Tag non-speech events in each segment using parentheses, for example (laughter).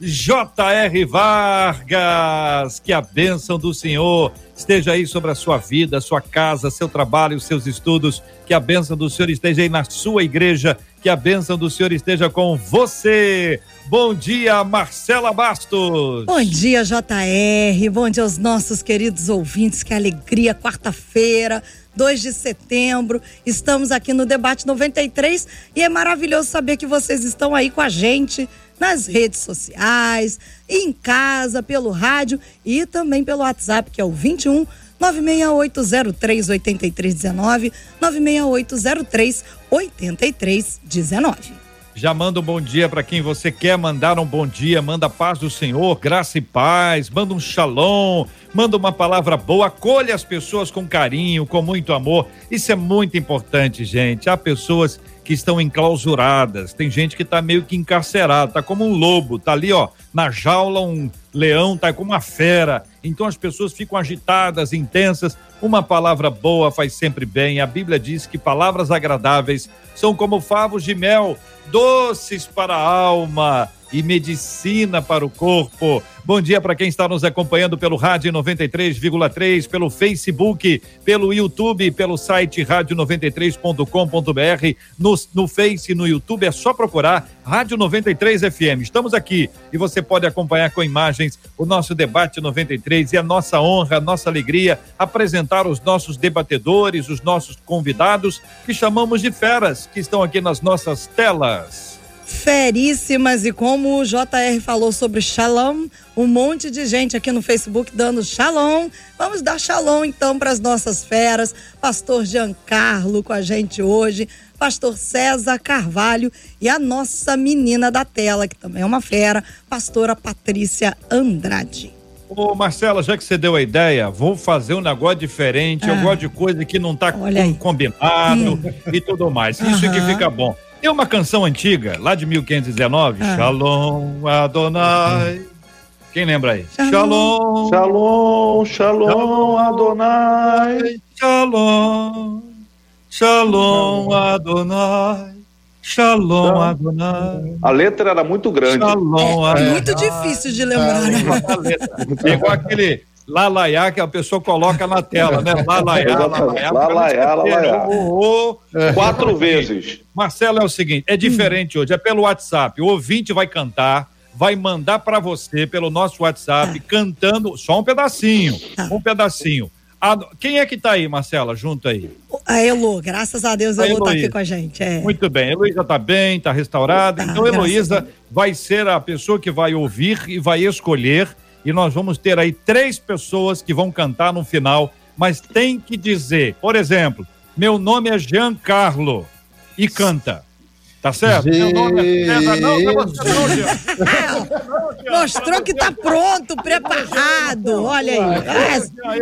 J.R. Vargas, que a bênção do Senhor esteja aí sobre a sua vida, sua casa, seu trabalho, seus estudos, que a bênção do Senhor esteja aí na sua igreja, que a bênção do Senhor esteja com você. Bom dia, Marcela Bastos. Bom dia, JR. Bom dia aos nossos queridos ouvintes. Que alegria, quarta-feira. 2 de setembro. Estamos aqui no Debate 93 e é maravilhoso saber que vocês estão aí com a gente nas redes sociais, em casa, pelo rádio e também pelo WhatsApp, que é o 21 96803 8319 96803 8319. Já manda um bom dia para quem você quer mandar um bom dia, manda paz do Senhor, graça e paz, manda um shalom, manda uma palavra boa, acolha as pessoas com carinho, com muito amor. Isso é muito importante, gente. Há pessoas que estão enclausuradas. Tem gente que está meio que encarcerado, tá como um lobo, tá ali, ó, na jaula um leão, tá como uma fera. Então as pessoas ficam agitadas, intensas. Uma palavra boa faz sempre bem. A Bíblia diz que palavras agradáveis são como favos de mel, doces para a alma e medicina para o corpo. Bom dia para quem está nos acompanhando pelo Rádio 93,3, pelo Facebook, pelo YouTube, pelo site rádio93.com.br. No, no Face e no YouTube é só procurar Rádio 93 FM. Estamos aqui e você pode acompanhar com imagens o nosso debate 93 e a nossa honra, a nossa alegria apresentar os nossos debatedores, os nossos convidados que chamamos de feras que estão aqui nas nossas telas feríssimas e como o JR falou sobre Shalom, um monte de gente aqui no Facebook dando Shalom. Vamos dar Shalom então para as nossas feras. Pastor Giancarlo com a gente hoje, Pastor César Carvalho e a nossa menina da tela, que também é uma fera, Pastora Patrícia Andrade. Ô Marcela, já que você deu a ideia, vou fazer um negócio diferente. Ah. Eu gosto de coisa que não está combinado hum. e tudo mais. Isso uhum. que fica bom. Tem uma canção antiga, lá de 1519, ah. Shalom Adonai. Quem lembra aí? Shalom. Shalom, Shalom, Adonai. Shalom. Shalom Adonai. Shalom Adonai. A letra era muito grande. Shalom é, Adonai. muito difícil de lembrar, né? É, igual aquele Lalaiá que a pessoa coloca na tela, né? Lalaiá, (laughs) lalaiá. Lalaiá, lalaiá. Quatro vezes. Marcelo, é o seguinte, é diferente hum. hoje, é pelo WhatsApp. O ouvinte vai cantar, vai mandar para você pelo nosso WhatsApp, cantando só um pedacinho, tá. um pedacinho. A, quem é que tá aí, Marcela, junto aí? A Elo, graças a Deus a Elo tá aqui com a gente. É. Muito bem, a Heloísa tá bem, tá restaurada. Tá, então, Heloísa vai ser a pessoa que vai ouvir e vai escolher e nós vamos ter aí três pessoas que vão cantar no final, mas tem que dizer, por exemplo, meu nome é Giancarlo e canta. Tá certo? Meu nome é César. Não, não, não, Mostrou que tá pronto, preparado. Olha aí.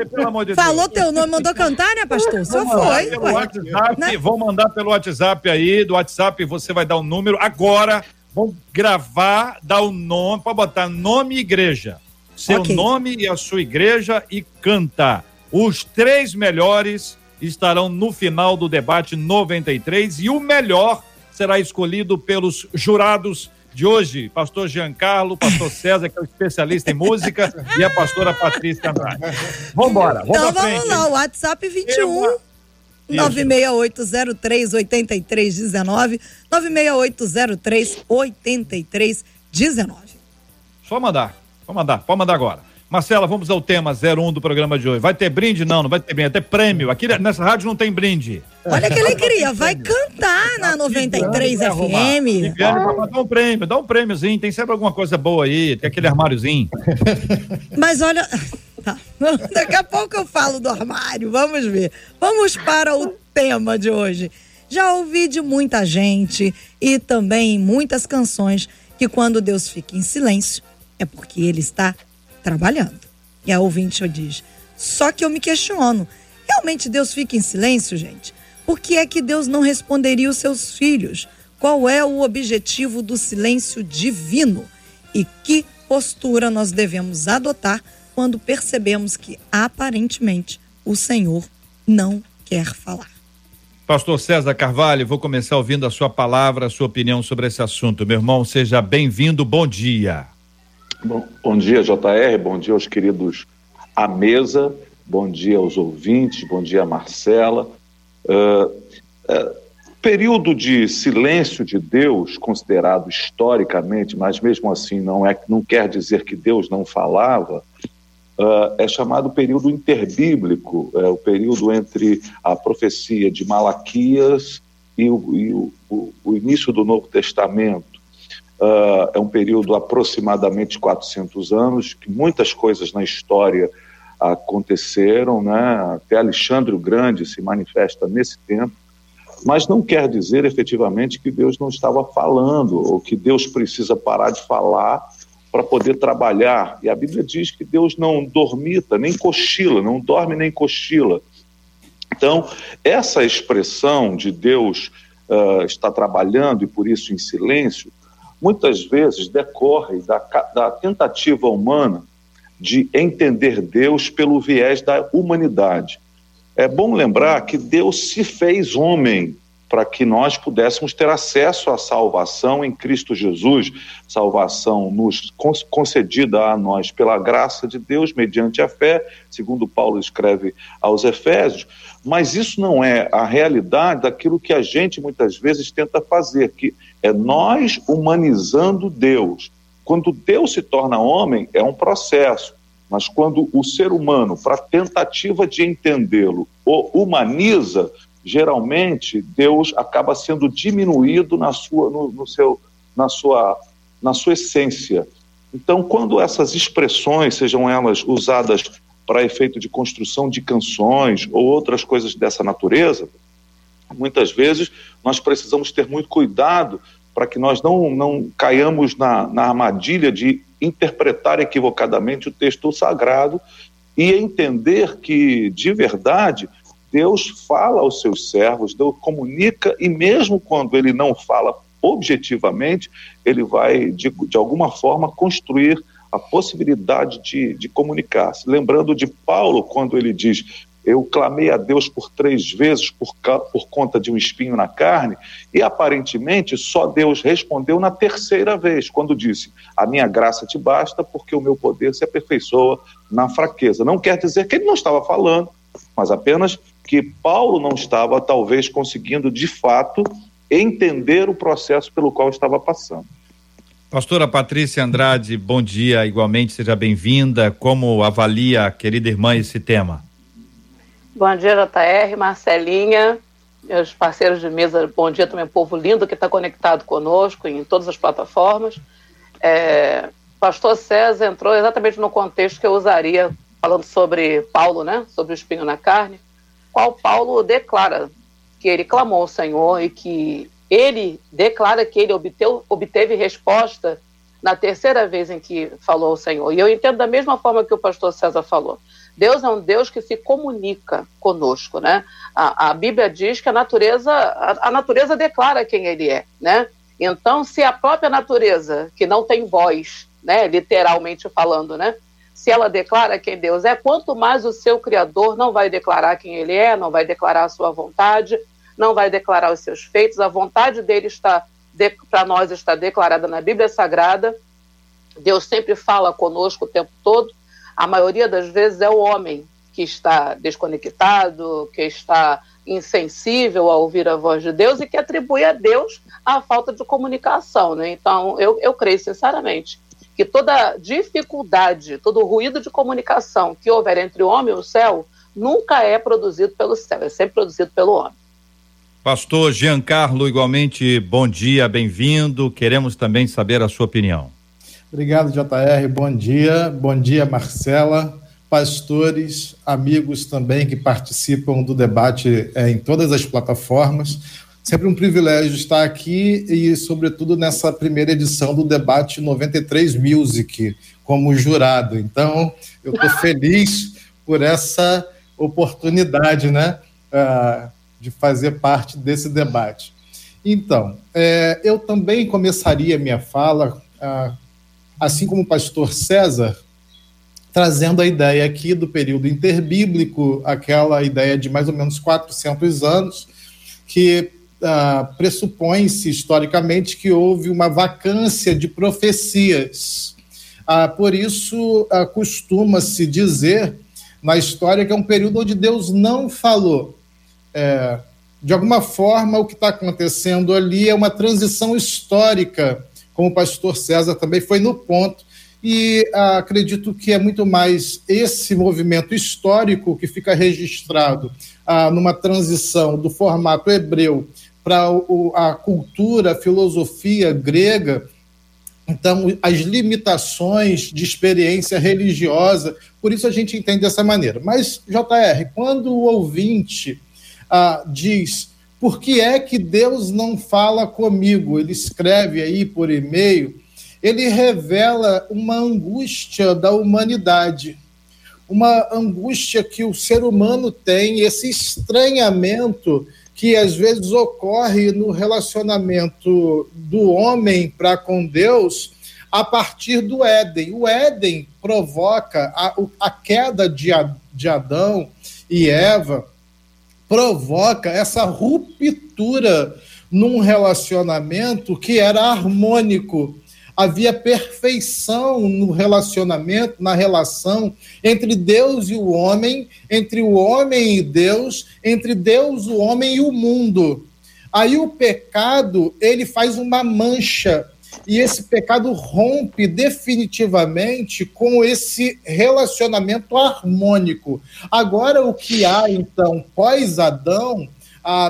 É. Falou teu nome, mandou cantar, né, pastor? Só foi. Pelo WhatsApp, né? Vou mandar pelo WhatsApp aí. Do WhatsApp você vai dar o um número. Agora, vamos gravar, dar o um nome, para botar nome e igreja seu okay. nome e a sua igreja e canta. Os três melhores estarão no final do debate 93 e o melhor será escolhido pelos jurados de hoje, pastor Giancarlo, pastor César, que é o especialista em música, e a pastora Patrícia Andrade. Vamos embora, vamos Então vamos lá, o WhatsApp 21 96803 8319 96803 8319. Só mandar. Pode mandar, pode mandar agora. Marcela, vamos ao tema 01 do programa de hoje. Vai ter brinde? Não, não vai ter brinde, até prêmio. Aqui nessa rádio não tem brinde. Olha que alegria, vai cantar na 93 FM. Dá um prêmio, dá um prêmiozinho, tem sempre alguma coisa boa aí, tem aquele armáriozinho. Mas olha, tá. (laughs) daqui a pouco eu falo do armário, vamos ver. Vamos para o tema de hoje. Já ouvi de muita gente e também muitas canções que quando Deus fica em silêncio, é porque ele está trabalhando. E a ouvinte diz: Só que eu me questiono, realmente Deus fica em silêncio, gente? Por que é que Deus não responderia os seus filhos? Qual é o objetivo do silêncio divino? E que postura nós devemos adotar quando percebemos que aparentemente o Senhor não quer falar? Pastor César Carvalho, vou começar ouvindo a sua palavra, a sua opinião sobre esse assunto. Meu irmão, seja bem-vindo, bom dia. Bom, bom dia, JR, bom dia aos queridos à mesa, bom dia aos ouvintes, bom dia, Marcela. Uh, uh, período de silêncio de Deus, considerado historicamente, mas mesmo assim não, é, não quer dizer que Deus não falava, uh, é chamado período interbíblico, é o período entre a profecia de Malaquias e o, e o, o, o início do Novo Testamento. Uh, é um período aproximadamente 400 anos, que muitas coisas na história aconteceram, né? até Alexandre o Grande se manifesta nesse tempo, mas não quer dizer efetivamente que Deus não estava falando, ou que Deus precisa parar de falar para poder trabalhar. E a Bíblia diz que Deus não dormita, nem cochila, não dorme nem cochila. Então, essa expressão de Deus uh, está trabalhando e por isso em silêncio, muitas vezes decorre da, da tentativa humana de entender Deus pelo viés da humanidade. É bom lembrar que Deus se fez homem para que nós pudéssemos ter acesso à salvação em Cristo Jesus, salvação nos concedida a nós pela graça de Deus mediante a fé, segundo Paulo escreve aos Efésios, mas isso não é a realidade daquilo que a gente muitas vezes tenta fazer, que é nós humanizando Deus. Quando Deus se torna homem, é um processo, mas quando o ser humano, para tentativa de entendê-lo, o humaniza, geralmente Deus acaba sendo diminuído na sua, no, no seu, na, sua, na sua essência. Então, quando essas expressões, sejam elas usadas para efeito de construção de canções ou outras coisas dessa natureza, muitas vezes nós precisamos ter muito cuidado para que nós não, não caiamos na, na armadilha de interpretar equivocadamente o texto sagrado e entender que, de verdade, Deus fala aos seus servos, Deus comunica, e mesmo quando ele não fala objetivamente, ele vai, de, de alguma forma, construir a possibilidade de, de comunicar-se. Lembrando de Paulo, quando ele diz: Eu clamei a Deus por três vezes por, por conta de um espinho na carne, e aparentemente só Deus respondeu na terceira vez, quando disse: A minha graça te basta, porque o meu poder se aperfeiçoa na fraqueza. Não quer dizer que ele não estava falando, mas apenas que Paulo não estava, talvez, conseguindo de fato entender o processo pelo qual estava passando. Pastora Patrícia Andrade, bom dia, igualmente, seja bem-vinda. Como avalia, querida irmã, esse tema? Bom dia, JR, Marcelinha, meus parceiros de mesa, bom dia também, povo lindo que está conectado conosco em todas as plataformas. É, Pastor César entrou exatamente no contexto que eu usaria, falando sobre Paulo, né, sobre o espinho na carne qual Paulo declara que ele clamou ao Senhor e que ele declara que ele obteu, obteve resposta na terceira vez em que falou ao Senhor. E eu entendo da mesma forma que o pastor César falou. Deus é um Deus que se comunica conosco, né? A, a Bíblia diz que a natureza, a, a, natureza declara quem ele é, né? Então, se a própria natureza, que não tem voz, né, literalmente falando, né, se ela declara quem Deus é, quanto mais o seu Criador não vai declarar quem ele é, não vai declarar a sua vontade, não vai declarar os seus feitos, a vontade dele está para nós está declarada na Bíblia Sagrada. Deus sempre fala conosco o tempo todo. A maioria das vezes é o homem que está desconectado, que está insensível a ouvir a voz de Deus e que atribui a Deus a falta de comunicação. Né? Então, eu, eu creio sinceramente que toda dificuldade, todo ruído de comunicação que houver entre o homem e o céu nunca é produzido pelo céu, é sempre produzido pelo homem. Pastor Giancarlo, igualmente, bom dia, bem-vindo. Queremos também saber a sua opinião. Obrigado, JR. Bom dia. Bom dia, Marcela. Pastores, amigos também que participam do debate é, em todas as plataformas. Sempre um privilégio estar aqui e, sobretudo, nessa primeira edição do debate 93 Music como jurado. Então, eu estou feliz por essa oportunidade, né, uh, de fazer parte desse debate. Então, é, eu também começaria minha fala, uh, assim como o pastor César, trazendo a ideia aqui do período interbíblico, aquela ideia de mais ou menos 400 anos, que uh, pressupõe-se historicamente que houve uma vacância de profecias. Uh, por isso, uh, costuma-se dizer na história que é um período onde Deus não falou. É, de alguma forma, o que está acontecendo ali é uma transição histórica, como o pastor César também foi no ponto, e acredito que é muito mais esse movimento histórico que fica registrado numa transição do formato hebreu para a cultura, a filosofia grega. Então, as limitações de experiência religiosa, por isso a gente entende dessa maneira. Mas, JR, quando o ouvinte ah, diz por que é que Deus não fala comigo, ele escreve aí por e-mail, ele revela uma angústia da humanidade, uma angústia que o ser humano tem, esse estranhamento que às vezes ocorre no relacionamento do homem para com Deus a partir do Éden. O Éden provoca a, a queda de, de Adão e Eva, provoca essa ruptura num relacionamento que era harmônico havia perfeição no relacionamento, na relação entre Deus e o homem, entre o homem e Deus, entre Deus, o homem e o mundo. Aí o pecado, ele faz uma mancha e esse pecado rompe definitivamente com esse relacionamento harmônico. Agora, o que há, então, pós-Adão,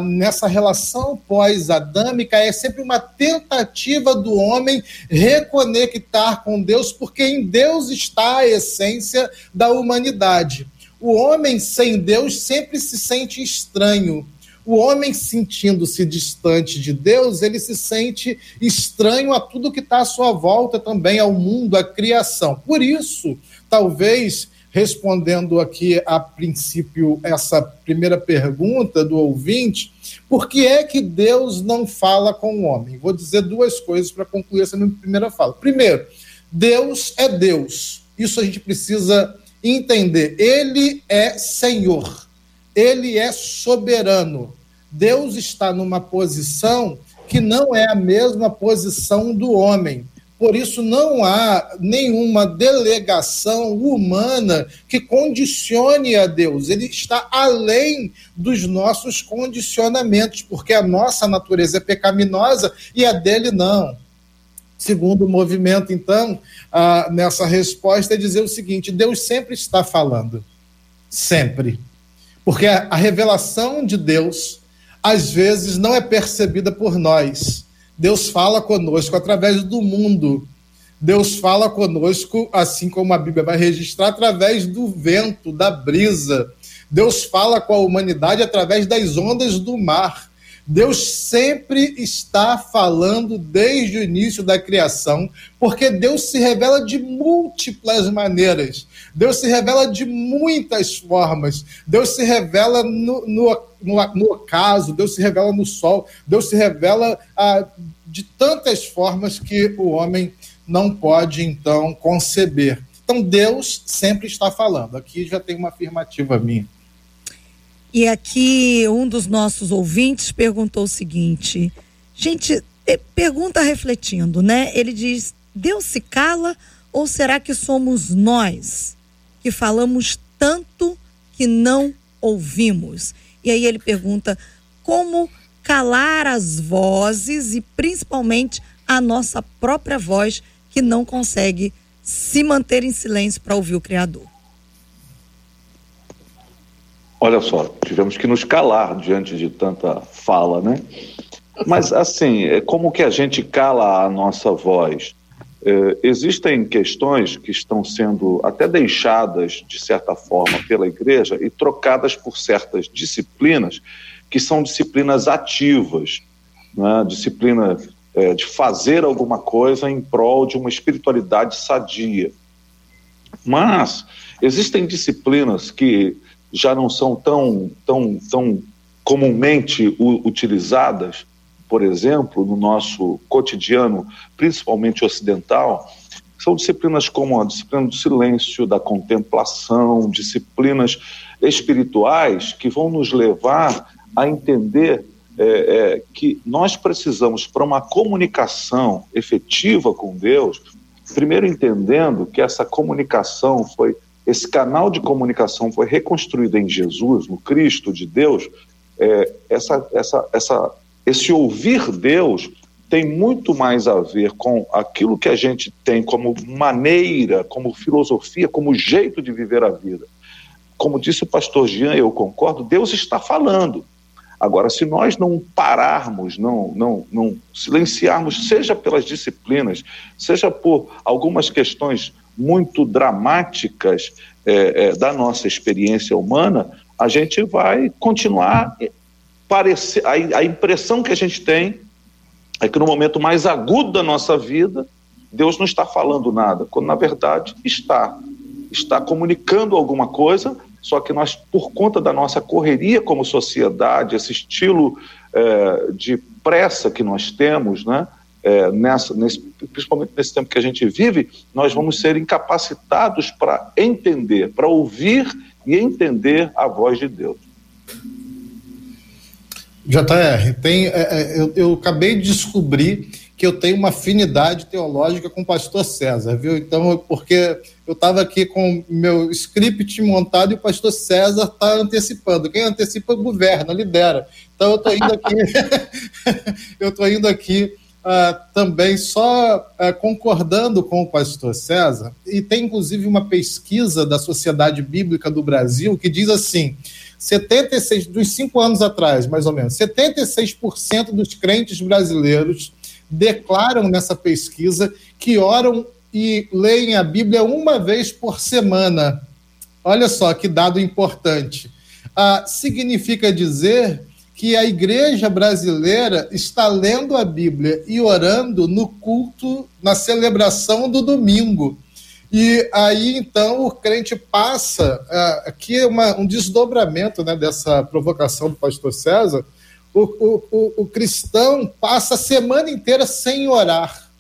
nessa relação pós-adâmica é sempre uma tentativa do homem reconectar com Deus, porque em Deus está a essência da humanidade. O homem sem Deus sempre se sente estranho. O homem sentindo-se distante de Deus, ele se sente estranho a tudo que está à sua volta também, ao mundo, à criação. Por isso, talvez respondendo aqui a princípio essa primeira pergunta do ouvinte, por que é que Deus não fala com o homem? Vou dizer duas coisas para concluir essa minha primeira fala. Primeiro, Deus é Deus. Isso a gente precisa entender. Ele é Senhor. Ele é soberano. Deus está numa posição que não é a mesma posição do homem. Por isso, não há nenhuma delegação humana que condicione a Deus. Ele está além dos nossos condicionamentos, porque a nossa natureza é pecaminosa e a dele não. Segundo o movimento, então, ah, nessa resposta é dizer o seguinte: Deus sempre está falando. Sempre. Porque a revelação de Deus, às vezes, não é percebida por nós Deus fala conosco através do mundo. Deus fala conosco, assim como a Bíblia vai registrar, através do vento, da brisa. Deus fala com a humanidade através das ondas do mar. Deus sempre está falando desde o início da criação, porque Deus se revela de múltiplas maneiras. Deus se revela de muitas formas. Deus se revela no, no, no, no ocaso, Deus se revela no sol, Deus se revela ah, de tantas formas que o homem não pode, então, conceber. Então, Deus sempre está falando. Aqui já tem uma afirmativa minha. E aqui um dos nossos ouvintes perguntou o seguinte: gente, pergunta refletindo, né? Ele diz: Deus se cala ou será que somos nós que falamos tanto que não ouvimos? E aí ele pergunta: como calar as vozes e principalmente a nossa própria voz que não consegue se manter em silêncio para ouvir o Criador? Olha só, tivemos que nos calar diante de tanta fala, né? Mas, assim, é como que a gente cala a nossa voz? É, existem questões que estão sendo até deixadas, de certa forma, pela igreja e trocadas por certas disciplinas que são disciplinas ativas, né? disciplina é, de fazer alguma coisa em prol de uma espiritualidade sadia. Mas existem disciplinas que já não são tão, tão, tão comumente utilizadas, por exemplo, no nosso cotidiano, principalmente ocidental, são disciplinas como a disciplina do silêncio, da contemplação, disciplinas espirituais que vão nos levar a entender é, é, que nós precisamos, para uma comunicação efetiva com Deus, primeiro entendendo que essa comunicação foi, esse canal de comunicação foi reconstruído em Jesus, no Cristo de Deus, é, essa, essa, essa, esse ouvir Deus tem muito mais a ver com aquilo que a gente tem como maneira, como filosofia, como jeito de viver a vida. Como disse o pastor Jean, eu concordo, Deus está falando. Agora, se nós não pararmos, não, não, não silenciarmos, seja pelas disciplinas, seja por algumas questões muito dramáticas é, é, da nossa experiência humana, a gente vai continuar parecer. A, a impressão que a gente tem é que no momento mais agudo da nossa vida, Deus não está falando nada, quando na verdade está. Está comunicando alguma coisa, só que nós, por conta da nossa correria como sociedade, esse estilo é, de pressa que nós temos, né, é, nessa, nesse, principalmente nesse tempo que a gente vive, nós vamos ser incapacitados para entender, para ouvir e entender a voz de Deus. JR, tem, é, é, eu, eu acabei de descobrir que eu tenho uma afinidade teológica com o pastor César, viu? Então, porque eu estava aqui com meu script montado e o pastor César está antecipando. Quem antecipa governa, lidera. Então eu estou indo aqui, (laughs) eu estou indo aqui uh, também só uh, concordando com o pastor César, e tem inclusive uma pesquisa da Sociedade Bíblica do Brasil que diz assim: 76, dos cinco anos atrás, mais ou menos, 76% dos crentes brasileiros declaram nessa pesquisa que oram e leem a Bíblia uma vez por semana. Olha só que dado importante. Ah, significa dizer que a igreja brasileira está lendo a Bíblia e orando no culto, na celebração do domingo. E aí, então, o crente passa. Uh, aqui é uma, um desdobramento né, dessa provocação do pastor César o, o, o, o cristão passa a semana inteira sem orar.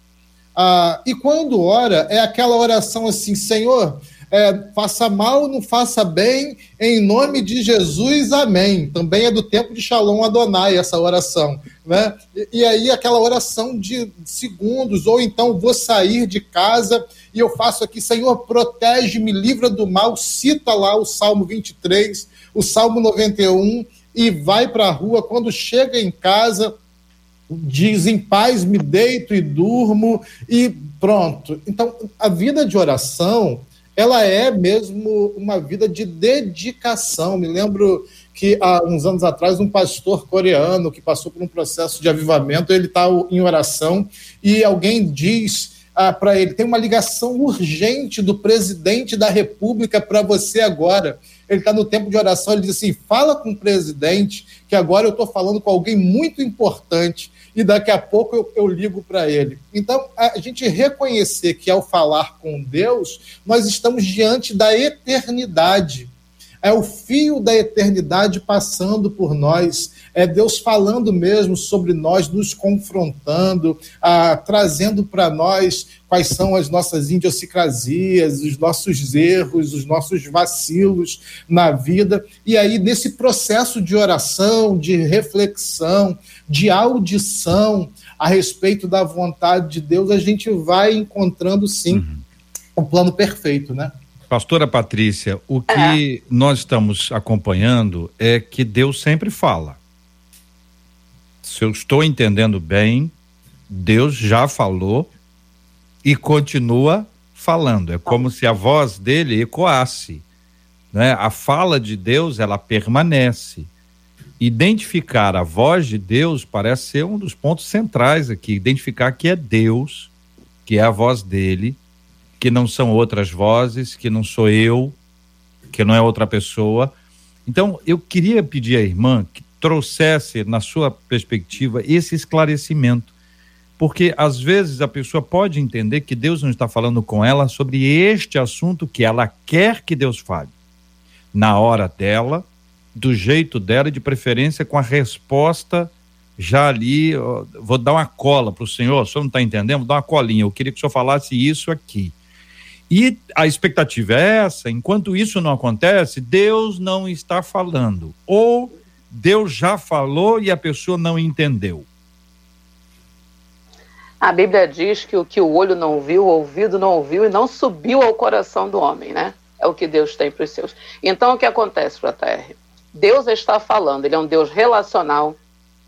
Ah, e quando ora, é aquela oração assim: Senhor, é, faça mal, não faça bem, em nome de Jesus, amém. Também é do tempo de Shalom Adonai essa oração. Né? E, e, aí aquela oração de segundos, ou então vou sair de casa e eu faço aqui, Senhor, protege-me, livra do mal, cita lá o Salmo 23, o Salmo 91, e vai para a rua. Quando chega em casa, diz em paz, me deito e durmo e pronto. Então, a vida de oração, ela é mesmo uma vida de dedicação. Me lembro que há uns anos atrás um pastor coreano que passou por um processo de avivamento, ele está em oração e alguém diz ah, para ele: tem uma ligação urgente do presidente da República para você agora. Ele está no tempo de oração, ele diz assim: fala com o presidente, que agora eu estou falando com alguém muito importante e daqui a pouco eu, eu ligo para ele. Então, a gente reconhecer que ao falar com Deus, nós estamos diante da eternidade é o fio da eternidade passando por nós, é Deus falando mesmo sobre nós, nos confrontando, ah, trazendo para nós quais são as nossas idiosincrasias, os nossos erros, os nossos vacilos na vida. E aí, nesse processo de oração, de reflexão, de audição a respeito da vontade de Deus, a gente vai encontrando sim uhum. o plano perfeito, né? Pastora Patrícia, o que é. nós estamos acompanhando é que Deus sempre fala. Se eu estou entendendo bem, Deus já falou e continua falando. É como se a voz dele ecoasse. Né? A fala de Deus, ela permanece. Identificar a voz de Deus parece ser um dos pontos centrais aqui. Identificar que é Deus, que é a voz dele que não são outras vozes, que não sou eu, que não é outra pessoa. Então, eu queria pedir à irmã que trouxesse, na sua perspectiva, esse esclarecimento. Porque às vezes a pessoa pode entender que Deus não está falando com ela sobre este assunto que ela quer que Deus fale. Na hora dela, do jeito dela de preferência com a resposta já ali. Vou dar uma cola para o senhor, o senhor não está entendendo? Vou dar uma colinha. Eu queria que o senhor falasse isso aqui. E a expectativa é essa: enquanto isso não acontece, Deus não está falando. Ou Deus já falou e a pessoa não entendeu. A Bíblia diz que o que o olho não viu, o ouvido não ouviu e não subiu ao coração do homem, né? É o que Deus tem para os seus. Então, o que acontece, JR? Deus está falando, ele é um Deus relacional,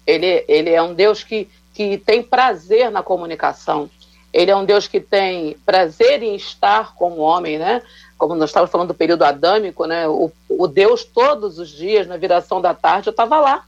ele, ele é um Deus que, que tem prazer na comunicação, ele é um Deus que tem prazer em estar com o homem, né? Como nós estávamos falando do período adâmico, né? O, o Deus todos os dias, na viração da tarde, eu estava lá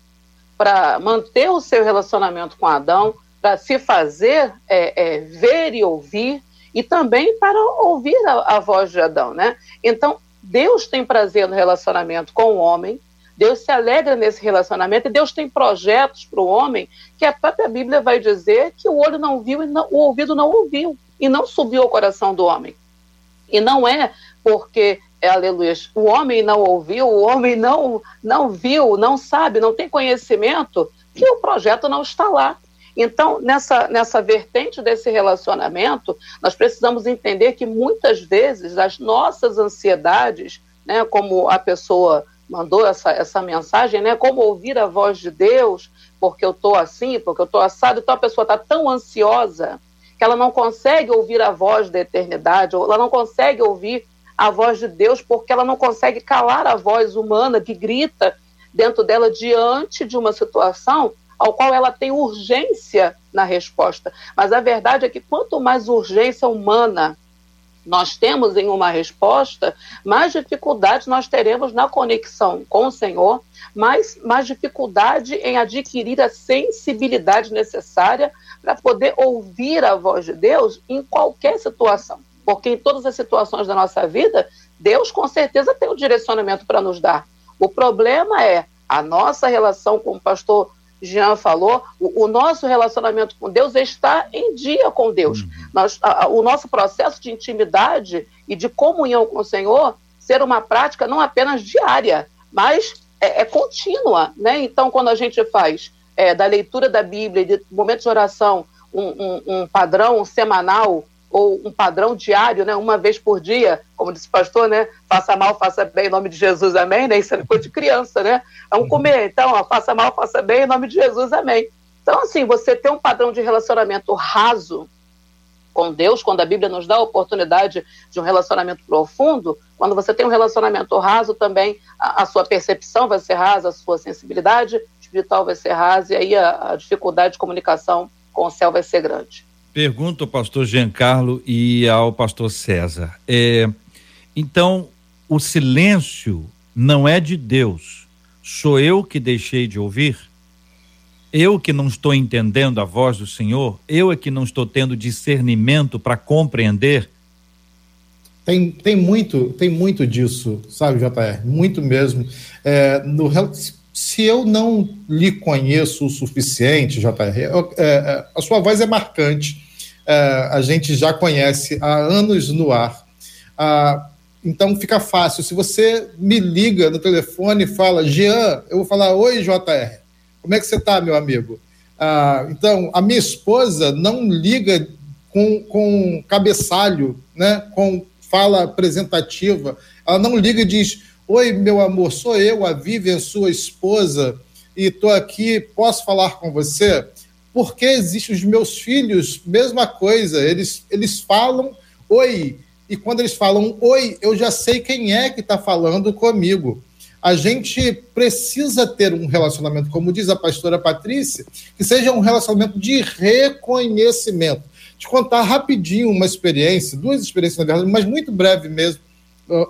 para manter o seu relacionamento com Adão, para se fazer é, é, ver e ouvir, e também para ouvir a, a voz de Adão, né? Então, Deus tem prazer no relacionamento com o homem, Deus se alegra nesse relacionamento e Deus tem projetos para o homem que a própria Bíblia vai dizer que o olho não viu e não, o ouvido não ouviu e não subiu ao coração do homem. E não é porque, aleluia, o homem não ouviu, o homem não, não viu, não sabe, não tem conhecimento, que o projeto não está lá. Então, nessa, nessa vertente desse relacionamento, nós precisamos entender que muitas vezes as nossas ansiedades, né, como a pessoa mandou essa, essa mensagem, né, como ouvir a voz de Deus, porque eu estou assim, porque eu estou assado, então a pessoa está tão ansiosa que ela não consegue ouvir a voz da eternidade, ou ela não consegue ouvir a voz de Deus, porque ela não consegue calar a voz humana que grita dentro dela diante de uma situação ao qual ela tem urgência na resposta. Mas a verdade é que quanto mais urgência humana nós temos em uma resposta, mais dificuldade nós teremos na conexão com o Senhor, mais, mais dificuldade em adquirir a sensibilidade necessária para poder ouvir a voz de Deus em qualquer situação. Porque em todas as situações da nossa vida, Deus com certeza tem o um direcionamento para nos dar. O problema é a nossa relação com o pastor Jean falou, o, o, nosso relacionamento com Deus está em dia com Deus. Uhum. Nós, a, a, o nosso processo de intimidade e de comunhão com o Senhor ser uma prática não apenas diária, mas é, é contínua. Né? Então, quando a gente faz é, da leitura da Bíblia, de momentos de oração, um, um, um padrão semanal, ou um padrão diário, né, uma vez por dia, como disse o pastor, né, faça mal, faça bem em nome de Jesus, amém, né, isso é coisa de criança, né, vamos comer, então, ó, faça mal, faça bem em nome de Jesus, amém. Então, assim, você ter um padrão de relacionamento raso com Deus, quando a Bíblia nos dá a oportunidade de um relacionamento profundo, quando você tem um relacionamento raso também, a, a sua percepção vai ser rasa, a sua sensibilidade espiritual vai ser rasa, e aí a, a dificuldade de comunicação com o céu vai ser grande. Pergunto ao pastor Giancarlo e ao pastor César. É, então, o silêncio não é de Deus. Sou eu que deixei de ouvir? Eu que não estou entendendo a voz do Senhor? Eu é que não estou tendo discernimento para compreender? Tem, tem muito tem muito disso, sabe, JR? Muito mesmo. É, no, se eu não lhe conheço o suficiente, JR, é, é, a sua voz é marcante, é, a gente já conhece há anos no ar. Ah, então fica fácil. Se você me liga no telefone e fala, Jean, eu vou falar, oi, JR, como é que você está, meu amigo? Ah, então, a minha esposa não liga com, com cabeçalho, né, com fala apresentativa, ela não liga e diz Oi, meu amor, sou eu, a Vivian, sua esposa, e estou aqui, posso falar com você? Porque existem os meus filhos, mesma coisa, eles, eles falam oi, e quando eles falam oi, eu já sei quem é que está falando comigo. A gente precisa ter um relacionamento, como diz a pastora Patrícia, que seja um relacionamento de reconhecimento. Te contar rapidinho uma experiência, duas experiências, na verdade, mas muito breve mesmo,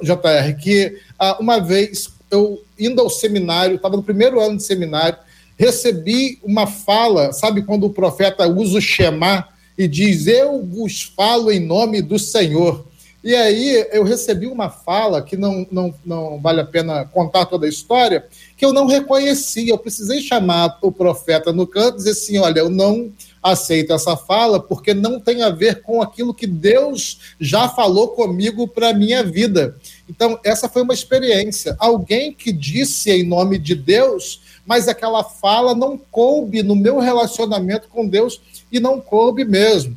JR, que ah, uma vez eu indo ao seminário, estava no primeiro ano de seminário, recebi uma fala, sabe quando o profeta usa o Shema e diz: Eu vos falo em nome do Senhor. E aí eu recebi uma fala que não, não, não vale a pena contar toda a história, que eu não reconheci. Eu precisei chamar o profeta no canto e dizer assim: olha, eu não aceito essa fala porque não tem a ver com aquilo que Deus já falou comigo para minha vida. Então, essa foi uma experiência. Alguém que disse em nome de Deus, mas aquela fala não coube no meu relacionamento com Deus e não coube mesmo.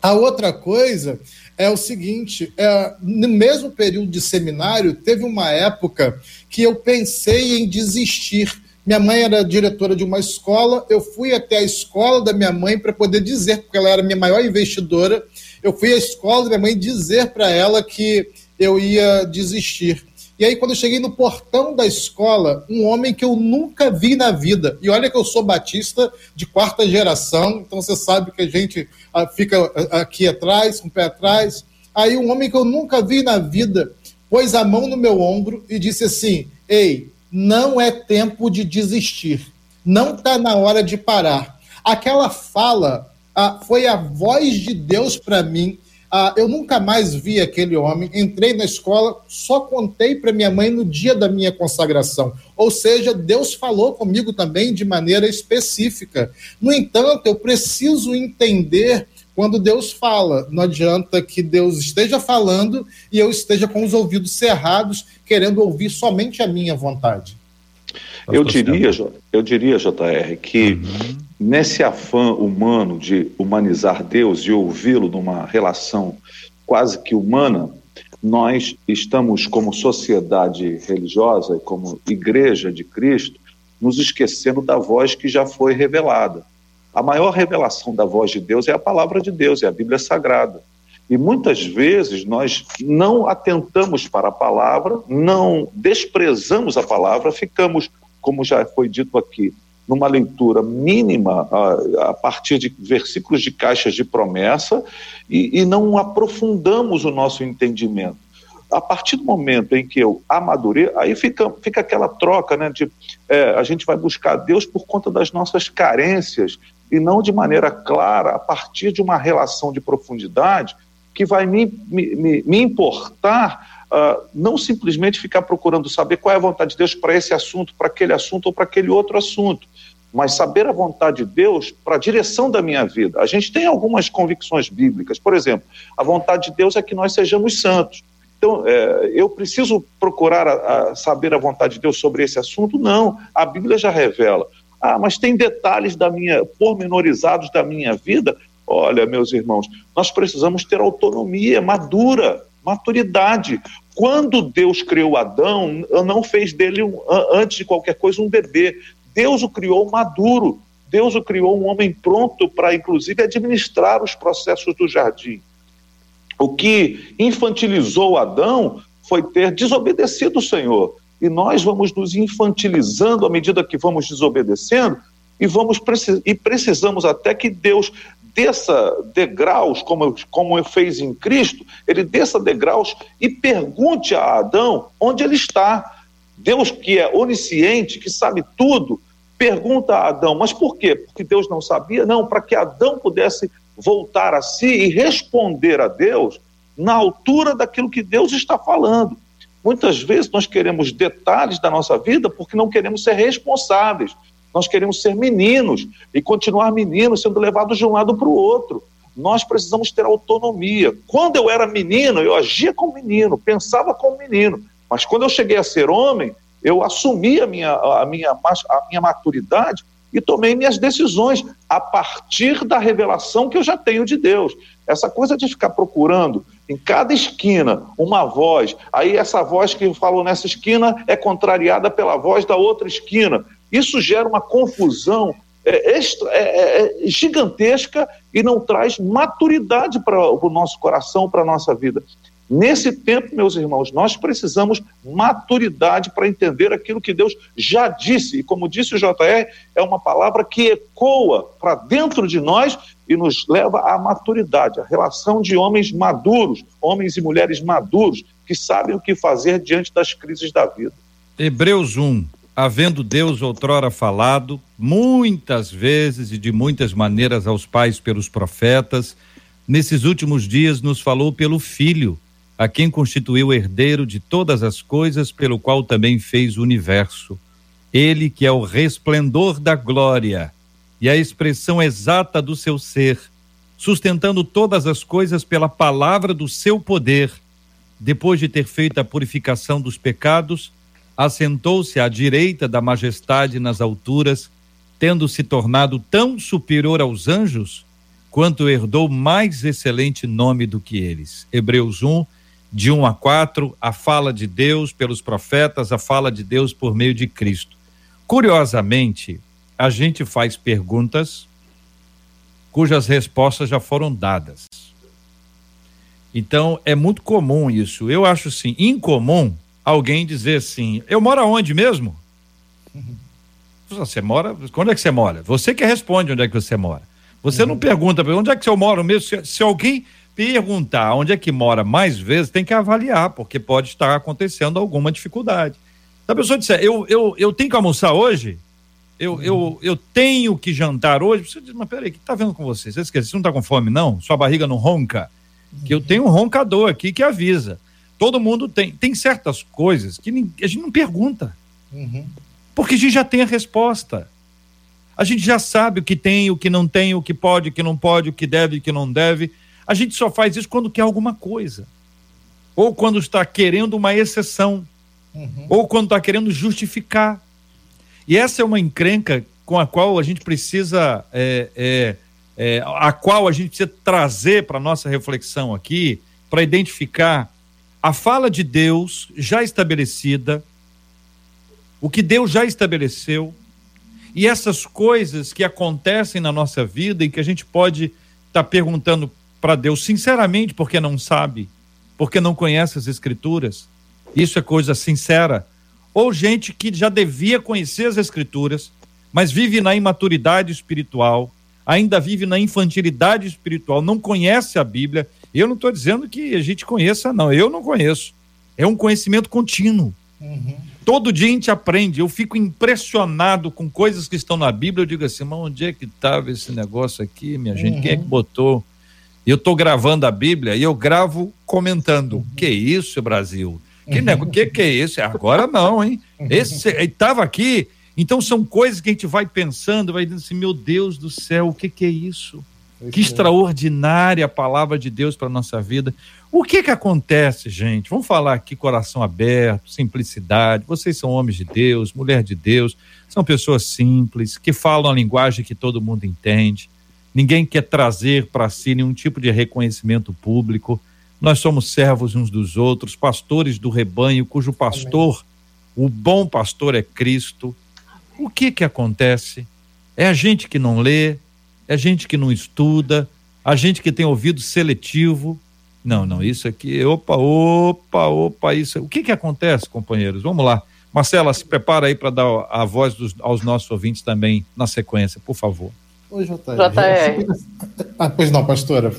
A outra coisa é o seguinte: é, no mesmo período de seminário, teve uma época que eu pensei em desistir. Minha mãe era diretora de uma escola, eu fui até a escola da minha mãe para poder dizer, porque ela era minha maior investidora, eu fui à escola da minha mãe dizer para ela que eu ia desistir. E aí, quando eu cheguei no portão da escola, um homem que eu nunca vi na vida. E olha que eu sou batista de quarta geração, então você sabe que a gente ah, fica ah, aqui atrás, com um pé atrás. Aí, um homem que eu nunca vi na vida pôs a mão no meu ombro e disse assim: Ei, não é tempo de desistir. Não está na hora de parar. Aquela fala ah, foi a voz de Deus para mim ah, eu nunca mais vi aquele homem. Entrei na escola, só contei para minha mãe no dia da minha consagração. Ou seja, Deus falou comigo também de maneira específica. No entanto, eu preciso entender quando Deus fala. Não adianta que Deus esteja falando e eu esteja com os ouvidos cerrados, querendo ouvir somente a minha vontade. Eu diria, eu diria, JR, que uhum. nesse afã humano de humanizar Deus e ouvi-lo numa relação quase que humana, nós estamos, como sociedade religiosa e como igreja de Cristo, nos esquecendo da voz que já foi revelada. A maior revelação da voz de Deus é a palavra de Deus, é a Bíblia Sagrada. E muitas vezes nós não atentamos para a palavra, não desprezamos a palavra, ficamos como já foi dito aqui, numa leitura mínima a, a, partir de versículos de caixas de promessa e, e, não aprofundamos o nosso entendimento. A partir do momento em que eu amadureço, aí fica, fica aquela troca, né, de é, a gente vai buscar Deus por conta das nossas carências e não de maneira clara, a partir de uma relação de profundidade que vai me, me, me importar uh, não simplesmente ficar procurando saber qual é a vontade de Deus para esse assunto, para aquele assunto ou para aquele outro assunto, mas saber a vontade de Deus para a direção da minha vida. A gente tem algumas convicções bíblicas, por exemplo, a vontade de Deus é que nós sejamos santos. Então, é, eu preciso procurar a, a saber a vontade de Deus sobre esse assunto? Não, a Bíblia já revela. Ah, mas tem detalhes da minha, pormenorizados da minha vida. Olha, meus irmãos, nós precisamos ter autonomia madura maturidade. Quando Deus criou Adão, não fez dele, um, antes de qualquer coisa, um bebê. Deus o criou maduro. Deus o criou um homem pronto para, inclusive, administrar os processos do jardim. O que infantilizou Adão foi ter desobedecido o Senhor. E nós vamos nos infantilizando à medida que vamos desobedecendo e vamos e precisamos até que Deus desça degraus, como, como fez em Cristo, ele desça degraus e pergunte a Adão onde ele está. Deus, que é onisciente, que sabe tudo, pergunta a Adão, mas por quê? Porque Deus não sabia? Não, para que Adão pudesse voltar a si e responder a Deus na altura daquilo que Deus está falando. Muitas vezes nós queremos detalhes da nossa vida porque não queremos ser responsáveis. Nós queremos ser meninos e continuar meninos, sendo levados de um lado para o outro. Nós precisamos ter autonomia. Quando eu era menino, eu agia como menino, pensava como menino. Mas quando eu cheguei a ser homem, eu assumi a minha, a minha, a minha maturidade e tomei minhas decisões a partir da revelação que eu já tenho de Deus. Essa coisa de ficar procurando em cada esquina uma voz, aí essa voz que falou nessa esquina é contrariada pela voz da outra esquina. Isso gera uma confusão é, extra, é, é, é gigantesca e não traz maturidade para o nosso coração, para a nossa vida. Nesse tempo, meus irmãos, nós precisamos maturidade para entender aquilo que Deus já disse. E como disse o JR, é uma palavra que ecoa para dentro de nós e nos leva à maturidade, a relação de homens maduros, homens e mulheres maduros, que sabem o que fazer diante das crises da vida. Hebreus 1, havendo Deus outrora falado, muitas vezes e de muitas maneiras aos pais pelos profetas, nesses últimos dias nos falou pelo Filho, a quem constituiu herdeiro de todas as coisas, pelo qual também fez o universo. Ele que é o resplendor da glória e a expressão exata do seu ser, sustentando todas as coisas pela palavra do seu poder, depois de ter feito a purificação dos pecados, assentou-se à direita da majestade nas alturas, tendo se tornado tão superior aos anjos, quanto herdou mais excelente nome do que eles. Hebreus 1, de 1 a 4, a fala de Deus pelos profetas, a fala de Deus por meio de Cristo. Curiosamente, a gente faz perguntas cujas respostas já foram dadas. Então, é muito comum isso. Eu acho assim, incomum alguém dizer assim: "Eu moro aonde mesmo?" (laughs) Você mora, onde é que você mora? Você que responde onde é que você mora. Você uhum. não pergunta onde é que eu moro mesmo. Se, se alguém perguntar onde é que mora mais vezes, tem que avaliar, porque pode estar acontecendo alguma dificuldade. Se a pessoa disser, eu, eu, eu tenho que almoçar hoje, eu, eu, eu tenho que jantar hoje, você diz, mas peraí, o que está vendo com você? Você esquece, você não está com fome, não? Sua barriga não ronca? Que eu tenho um roncador aqui que avisa. Todo mundo tem. Tem certas coisas que a gente não pergunta. Uhum. Porque a gente já tem a resposta. A gente já sabe o que tem, o que não tem, o que pode, o que não pode, o que deve, o que não deve. A gente só faz isso quando quer alguma coisa. Ou quando está querendo uma exceção. Uhum. Ou quando está querendo justificar. E essa é uma encrenca com a qual a gente precisa, é, é, é, a qual a gente precisa trazer para nossa reflexão aqui, para identificar a fala de Deus já estabelecida, o que Deus já estabeleceu, e essas coisas que acontecem na nossa vida e que a gente pode estar tá perguntando para Deus sinceramente porque não sabe, porque não conhece as Escrituras. Isso é coisa sincera. Ou gente que já devia conhecer as Escrituras, mas vive na imaturidade espiritual, ainda vive na infantilidade espiritual, não conhece a Bíblia. Eu não estou dizendo que a gente conheça, não. Eu não conheço. É um conhecimento contínuo. Uhum. Todo dia a gente aprende. Eu fico impressionado com coisas que estão na Bíblia. Eu digo assim, mas onde é que estava esse negócio aqui, minha gente? Uhum. Quem é que uhum. botou? Eu estou gravando a Bíblia e eu gravo comentando. Uhum. Que isso, Brasil? Que, uhum. que, que é isso? Agora não, hein? Esse estava aqui. Então são coisas que a gente vai pensando, vai dizendo assim, meu Deus do céu, o que, que é isso? que é. extraordinária a palavra de Deus para nossa vida. O que que acontece, gente? Vamos falar aqui coração aberto, simplicidade. Vocês são homens de Deus, mulher de Deus, são pessoas simples, que falam a linguagem que todo mundo entende. Ninguém quer trazer para si nenhum tipo de reconhecimento público. Nós somos servos uns dos outros, pastores do rebanho, cujo pastor, Amém. o bom pastor é Cristo. O que que acontece? É a gente que não lê, é gente que não estuda, a gente que tem ouvido seletivo, não, não, isso aqui, opa, opa, opa, isso. O que que acontece, companheiros? Vamos lá. Marcela, se prepara aí para dar a voz dos, aos nossos ouvintes também na sequência, por favor. Oi, JR. JR. Ah, pois não, pastora.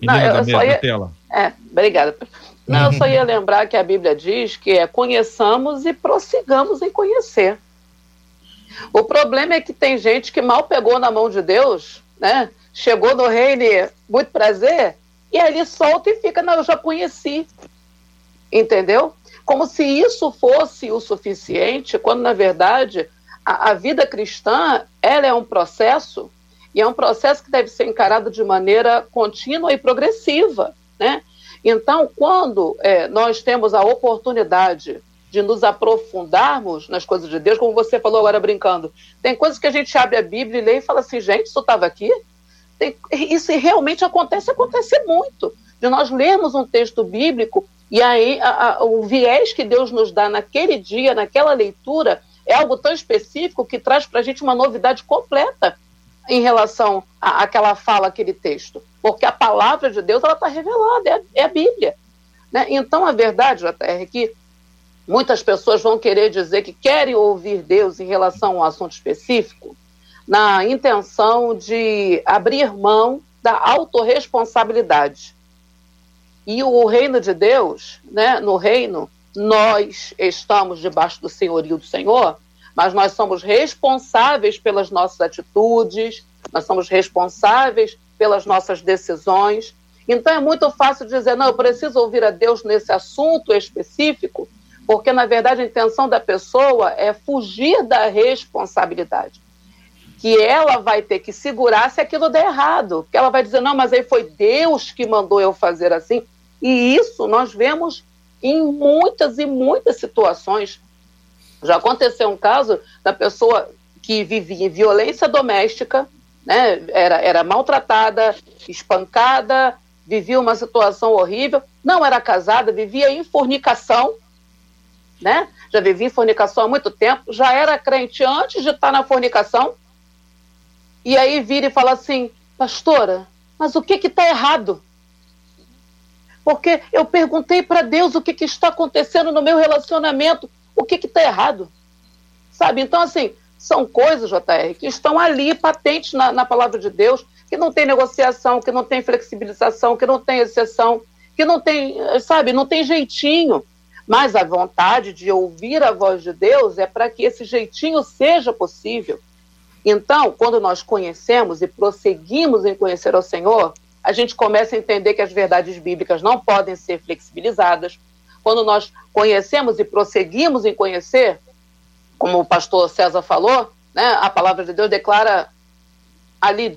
Não, eu só ia... tela. É, obrigada. Não, eu só ia (laughs) lembrar que a Bíblia diz que é conheçamos e prossigamos em conhecer. O problema é que tem gente que mal pegou na mão de Deus, né? Chegou no reino, muito prazer, e ali solta e fica, não, eu já conheci. Entendeu? Como se isso fosse o suficiente, quando na verdade a, a vida cristã ela é um processo e é um processo que deve ser encarado de maneira contínua e progressiva, né? Então, quando é, nós temos a oportunidade de nos aprofundarmos nas coisas de Deus, como você falou agora brincando, tem coisas que a gente abre a Bíblia e lê e fala assim, gente, isso estava aqui? Tem, isso realmente acontece, acontece muito. De nós lermos um texto bíblico e aí a, a, o viés que Deus nos dá naquele dia, naquela leitura, é algo tão específico que traz para a gente uma novidade completa em relação àquela fala, aquele texto. Porque a palavra de Deus ela está revelada, é a, é a Bíblia. Né? Então, a verdade, JR, é que muitas pessoas vão querer dizer que querem ouvir Deus em relação a um assunto específico, na intenção de abrir mão da autorresponsabilidade. E o reino de Deus, né, no reino, nós estamos debaixo do senhorio do Senhor, mas nós somos responsáveis pelas nossas atitudes, nós somos responsáveis pelas nossas decisões. Então é muito fácil dizer, não, eu preciso ouvir a Deus nesse assunto específico, porque na verdade a intenção da pessoa é fugir da responsabilidade. Que ela vai ter que segurar se aquilo der errado. Que ela vai dizer, não, mas aí foi Deus que mandou eu fazer assim. E isso nós vemos em muitas e muitas situações. Já aconteceu um caso da pessoa que vivia em violência doméstica, né, era, era maltratada, espancada, vivia uma situação horrível, não era casada, vivia em fornicação, né? Já vivia em fornicação há muito tempo, já era crente antes de estar na fornicação. E aí vira e fala assim: Pastora, mas o que está errado? Porque eu perguntei para Deus o que, que está acontecendo no meu relacionamento, o que está errado. Sabe? Então, assim, são coisas, JR, que estão ali patentes na, na palavra de Deus, que não tem negociação, que não tem flexibilização, que não tem exceção, que não tem, sabe, não tem jeitinho. Mas a vontade de ouvir a voz de Deus é para que esse jeitinho seja possível. Então, quando nós conhecemos e prosseguimos em conhecer ao Senhor, a gente começa a entender que as verdades bíblicas não podem ser flexibilizadas. Quando nós conhecemos e prosseguimos em conhecer, como o pastor César falou, né, a palavra de Deus declara ali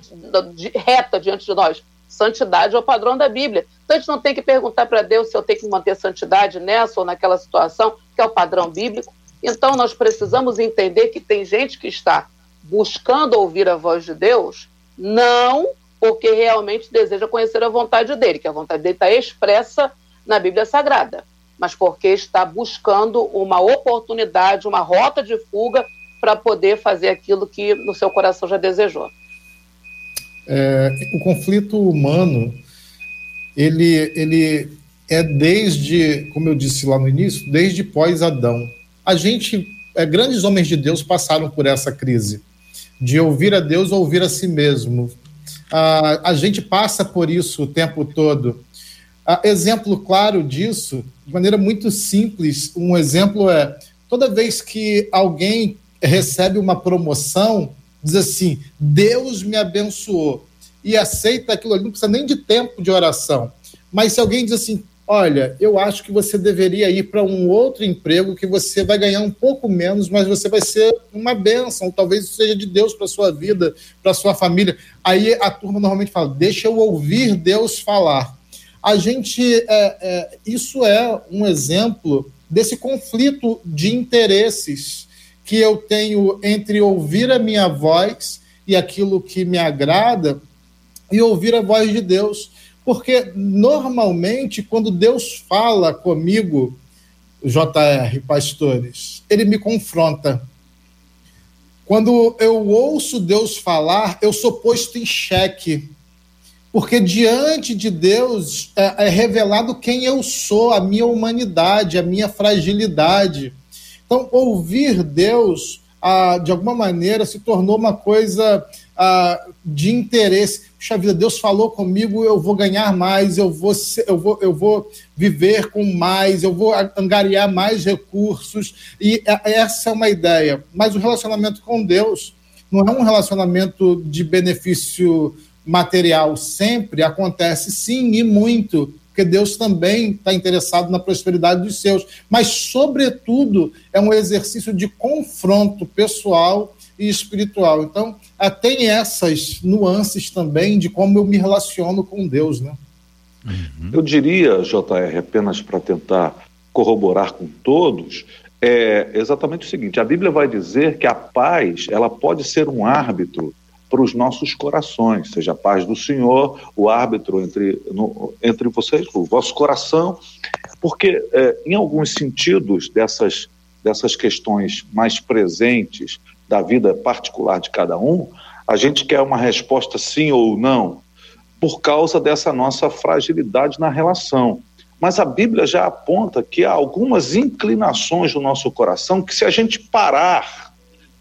de, reta diante de nós. Santidade é o padrão da Bíblia. Então a gente não tem que perguntar para Deus se eu tenho que manter santidade nessa ou naquela situação, que é o padrão bíblico. Então nós precisamos entender que tem gente que está buscando ouvir a voz de Deus, não porque realmente deseja conhecer a vontade dele, que a vontade dele está expressa na Bíblia Sagrada, mas porque está buscando uma oportunidade, uma rota de fuga para poder fazer aquilo que no seu coração já desejou é, o conflito humano ele, ele é desde, como eu disse lá no início, desde pós-Adão. A gente, é, grandes homens de Deus passaram por essa crise de ouvir a Deus ou ouvir a si mesmo. A, a gente passa por isso o tempo todo. A, exemplo claro disso, de maneira muito simples, um exemplo é toda vez que alguém recebe uma promoção, diz assim: Deus me abençoou e aceita aquilo ali, não precisa nem de tempo de oração. Mas se alguém diz assim: olha, eu acho que você deveria ir para um outro emprego que você vai ganhar um pouco menos, mas você vai ser uma bênção, talvez isso seja de Deus para sua vida, para sua família. Aí a turma normalmente fala: deixa eu ouvir Deus falar. A gente, é, é, isso é um exemplo desse conflito de interesses que eu tenho entre ouvir a minha voz e aquilo que me agrada e ouvir a voz de Deus. Porque normalmente, quando Deus fala comigo, JR, pastores, ele me confronta. Quando eu ouço Deus falar, eu sou posto em xeque. Porque diante de Deus é, é revelado quem eu sou, a minha humanidade, a minha fragilidade. Então, ouvir Deus, ah, de alguma maneira, se tornou uma coisa ah, de interesse. Puxa vida, Deus falou comigo, eu vou ganhar mais, eu vou, eu vou, eu vou viver com mais, eu vou angariar mais recursos. E essa é uma ideia. Mas o relacionamento com Deus não é um relacionamento de benefício material. Sempre acontece, sim, e muito porque Deus também está interessado na prosperidade dos seus, mas, sobretudo, é um exercício de confronto pessoal e espiritual. Então, tem essas nuances também de como eu me relaciono com Deus, né? Eu diria, JR, apenas para tentar corroborar com todos, é exatamente o seguinte: a Bíblia vai dizer que a paz ela pode ser um árbitro para os nossos corações, seja a paz do Senhor, o árbitro entre, no, entre vocês, o vosso coração, porque é, em alguns sentidos dessas, dessas questões mais presentes da vida particular de cada um, a gente quer uma resposta sim ou não, por causa dessa nossa fragilidade na relação. Mas a Bíblia já aponta que há algumas inclinações do nosso coração que, se a gente parar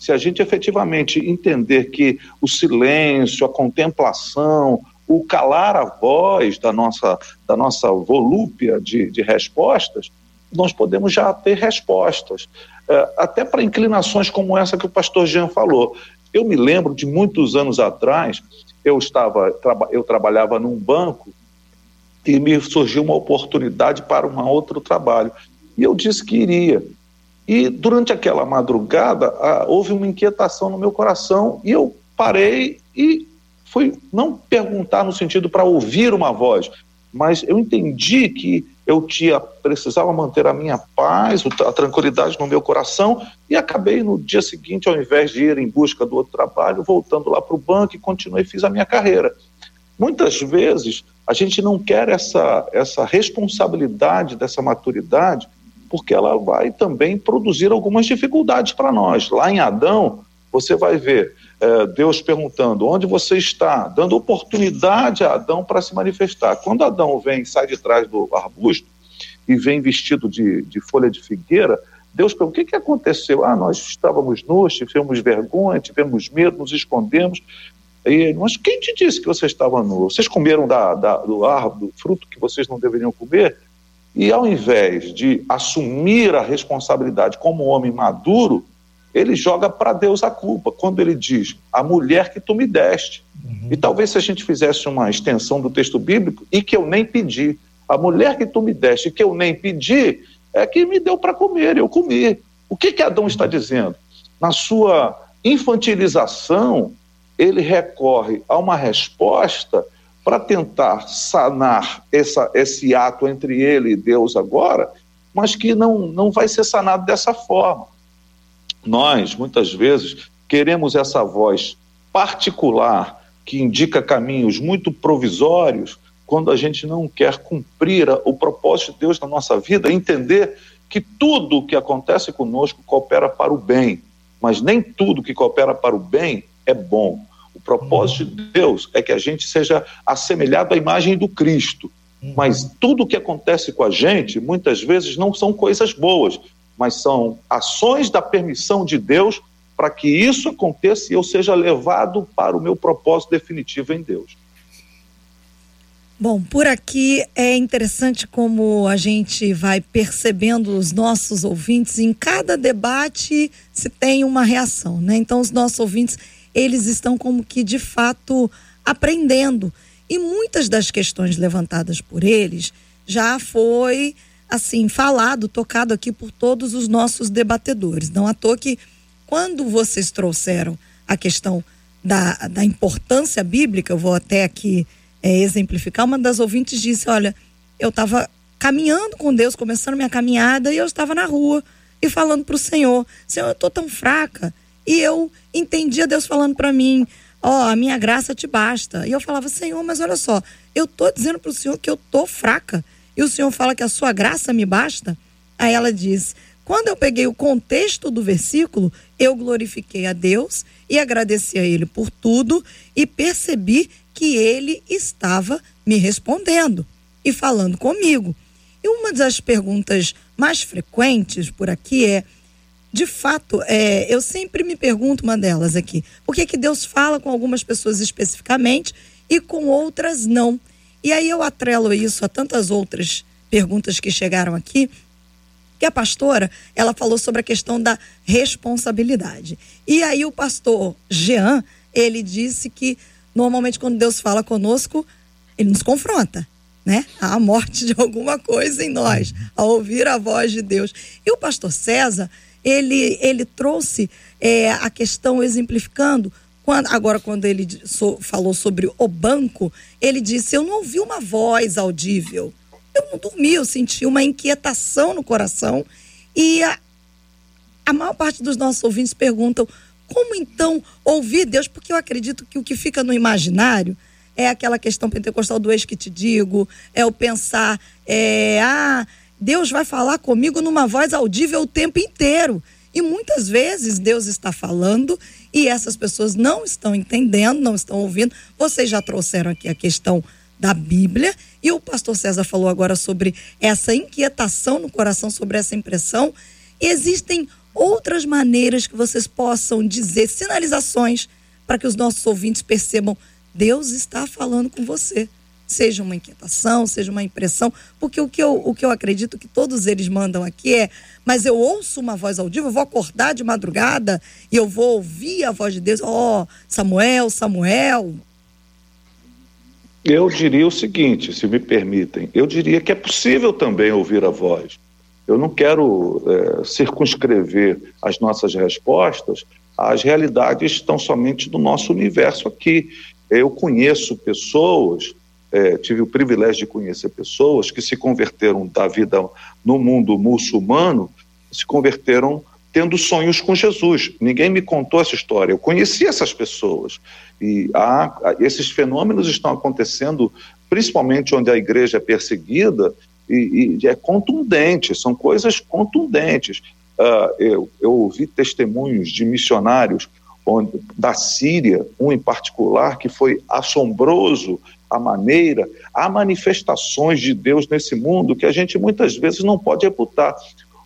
se a gente efetivamente entender que o silêncio, a contemplação, o calar a voz da nossa, da nossa volúpia de, de respostas, nós podemos já ter respostas. É, até para inclinações como essa que o pastor Jean falou. Eu me lembro de muitos anos atrás, eu estava, eu trabalhava num banco e me surgiu uma oportunidade para um outro trabalho. E eu disse que iria. E durante aquela madrugada, houve uma inquietação no meu coração e eu parei e fui não perguntar no sentido para ouvir uma voz, mas eu entendi que eu tinha precisava manter a minha paz, a tranquilidade no meu coração e acabei no dia seguinte, ao invés de ir em busca do outro trabalho, voltando lá para o banco e continuei fiz a minha carreira. Muitas vezes a gente não quer essa essa responsabilidade dessa maturidade porque ela vai também produzir algumas dificuldades para nós. Lá em Adão, você vai ver é, Deus perguntando onde você está, dando oportunidade a Adão para se manifestar. Quando Adão vem, sai de trás do arbusto e vem vestido de, de folha de figueira, Deus pergunta: o que, que aconteceu? Ah, nós estávamos nus, tivemos vergonha, tivemos medo, nos escondemos. E, mas quem te disse que você estava nu? Vocês comeram da, da, do árvore, do fruto que vocês não deveriam comer? E ao invés de assumir a responsabilidade como homem maduro, ele joga para Deus a culpa, quando ele diz: a mulher que tu me deste. Uhum. E talvez se a gente fizesse uma extensão do texto bíblico, e que eu nem pedi, a mulher que tu me deste, que eu nem pedi, é que me deu para comer, eu comi. O que, que Adão está dizendo? Na sua infantilização, ele recorre a uma resposta para tentar sanar essa, esse ato entre ele e Deus agora, mas que não, não vai ser sanado dessa forma. Nós, muitas vezes, queremos essa voz particular que indica caminhos muito provisórios quando a gente não quer cumprir o propósito de Deus na nossa vida, entender que tudo o que acontece conosco coopera para o bem, mas nem tudo que coopera para o bem é bom. O propósito de Deus é que a gente seja assemelhado à imagem do Cristo. Mas tudo o que acontece com a gente, muitas vezes, não são coisas boas, mas são ações da permissão de Deus para que isso aconteça e eu seja levado para o meu propósito definitivo em Deus. Bom, por aqui é interessante como a gente vai percebendo os nossos ouvintes. Em cada debate se tem uma reação, né? Então, os nossos ouvintes eles estão como que de fato aprendendo. E muitas das questões levantadas por eles já foi assim falado, tocado aqui por todos os nossos debatedores. Não à toa que quando vocês trouxeram a questão da, da importância bíblica, eu vou até aqui é, exemplificar, uma das ouvintes disse, olha, eu estava caminhando com Deus, começando minha caminhada, e eu estava na rua e falando para o Senhor, Senhor, eu estou tão fraca, e eu entendia Deus falando para mim: Ó, oh, a minha graça te basta. E eu falava: Senhor, mas olha só, eu tô dizendo para o Senhor que eu tô fraca. E o Senhor fala que a sua graça me basta. Aí ela diz: quando eu peguei o contexto do versículo, eu glorifiquei a Deus e agradeci a Ele por tudo e percebi que Ele estava me respondendo e falando comigo. E uma das perguntas mais frequentes por aqui é: de fato, é, eu sempre me pergunto uma delas aqui: por que, que Deus fala com algumas pessoas especificamente e com outras não? E aí eu atrelo isso a tantas outras perguntas que chegaram aqui, que a pastora, ela falou sobre a questão da responsabilidade. E aí o pastor Jean, ele disse que normalmente quando Deus fala conosco, ele nos confronta, né? A morte de alguma coisa em nós, a ouvir a voz de Deus. E o pastor César, ele, ele trouxe é, a questão exemplificando. Quando, agora, quando ele so, falou sobre o banco, ele disse: Eu não ouvi uma voz audível. Eu não dormi, eu senti uma inquietação no coração. E a, a maior parte dos nossos ouvintes perguntam: como então ouvir Deus? Porque eu acredito que o que fica no imaginário é aquela questão pentecostal do ex que te digo, é o pensar, é, ah, Deus vai falar comigo numa voz audível o tempo inteiro. E muitas vezes Deus está falando e essas pessoas não estão entendendo, não estão ouvindo. Vocês já trouxeram aqui a questão da Bíblia e o pastor César falou agora sobre essa inquietação no coração, sobre essa impressão. Existem outras maneiras que vocês possam dizer, sinalizações, para que os nossos ouvintes percebam: Deus está falando com você seja uma inquietação, seja uma impressão, porque o que eu, o que eu acredito que todos eles mandam aqui é, mas eu ouço uma voz audível, eu vou acordar de madrugada e eu vou ouvir a voz de Deus, ó, oh, Samuel, Samuel. Eu diria o seguinte, se me permitem, eu diria que é possível também ouvir a voz. Eu não quero é, circunscrever as nossas respostas às realidades tão somente do nosso universo aqui. Eu conheço pessoas, é, tive o privilégio de conhecer pessoas que se converteram da vida no mundo muçulmano, se converteram tendo sonhos com Jesus. Ninguém me contou essa história. Eu conheci essas pessoas. E há, esses fenômenos estão acontecendo, principalmente onde a igreja é perseguida, e, e é contundente, são coisas contundentes. Uh, eu, eu ouvi testemunhos de missionários onde, da Síria, um em particular, que foi assombroso a maneira, há manifestações de Deus nesse mundo que a gente muitas vezes não pode reputar.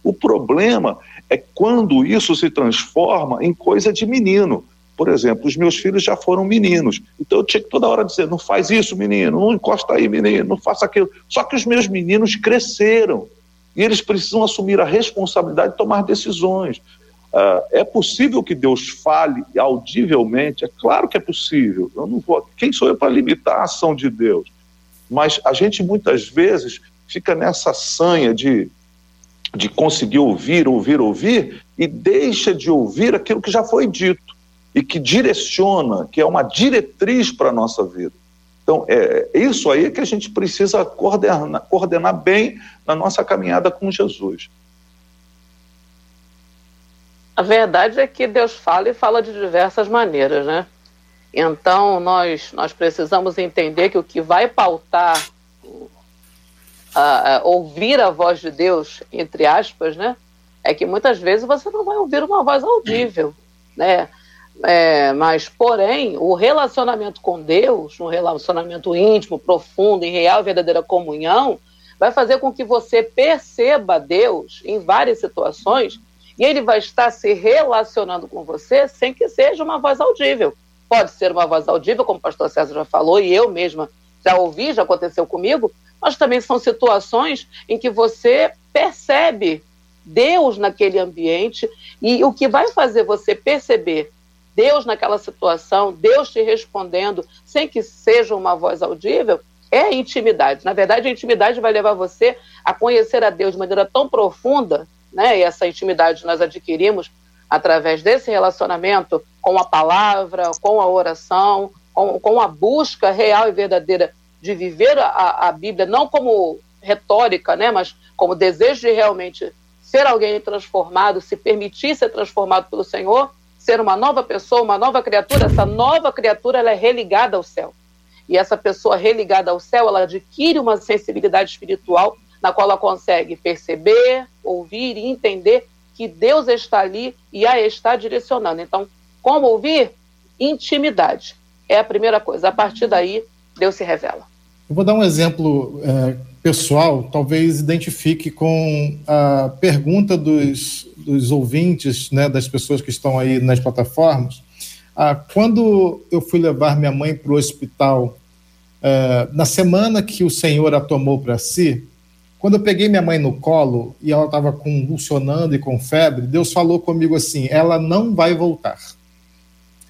O problema é quando isso se transforma em coisa de menino. Por exemplo, os meus filhos já foram meninos, então eu tinha que toda hora dizer: não faz isso, menino, não encosta aí, menino, não faça aquilo. Só que os meus meninos cresceram e eles precisam assumir a responsabilidade de tomar decisões. Uh, é possível que Deus fale audivelmente? É claro que é possível. Eu não vou. Quem sou eu para limitar a ação de Deus? Mas a gente muitas vezes fica nessa sanha de de conseguir ouvir, ouvir, ouvir e deixa de ouvir aquilo que já foi dito e que direciona, que é uma diretriz para a nossa vida. Então, é, é isso aí que a gente precisa coordenar, coordenar bem na nossa caminhada com Jesus. A verdade é que Deus fala e fala de diversas maneiras, né? Então, nós, nós precisamos entender que o que vai pautar ouvir a voz de Deus, entre aspas, né? É que muitas vezes você não vai ouvir uma voz audível, né? É, mas, porém, o relacionamento com Deus, um relacionamento íntimo, profundo, em real e verdadeira comunhão, vai fazer com que você perceba Deus em várias situações e ele vai estar se relacionando com você sem que seja uma voz audível. Pode ser uma voz audível, como o pastor César já falou, e eu mesma já ouvi, já aconteceu comigo, mas também são situações em que você percebe Deus naquele ambiente e o que vai fazer você perceber Deus naquela situação, Deus te respondendo, sem que seja uma voz audível, é a intimidade. Na verdade, a intimidade vai levar você a conhecer a Deus de maneira tão profunda, né? E essa intimidade nós adquirimos através desse relacionamento com a palavra, com a oração, com, com a busca real e verdadeira de viver a, a Bíblia não como retórica, né, mas como desejo de realmente ser alguém transformado, se permitir ser transformado pelo Senhor, ser uma nova pessoa, uma nova criatura, essa nova criatura ela é religada ao céu. E essa pessoa religada ao céu, ela adquire uma sensibilidade espiritual na qual ela consegue perceber, ouvir e entender que Deus está ali e a está direcionando. Então, como ouvir? Intimidade. É a primeira coisa. A partir daí, Deus se revela. Eu vou dar um exemplo é, pessoal, talvez identifique com a pergunta dos, dos ouvintes, né, das pessoas que estão aí nas plataformas. Ah, quando eu fui levar minha mãe para o hospital, é, na semana que o Senhor a tomou para si, quando eu peguei minha mãe no colo e ela estava convulsionando e com febre, Deus falou comigo assim: ela não vai voltar.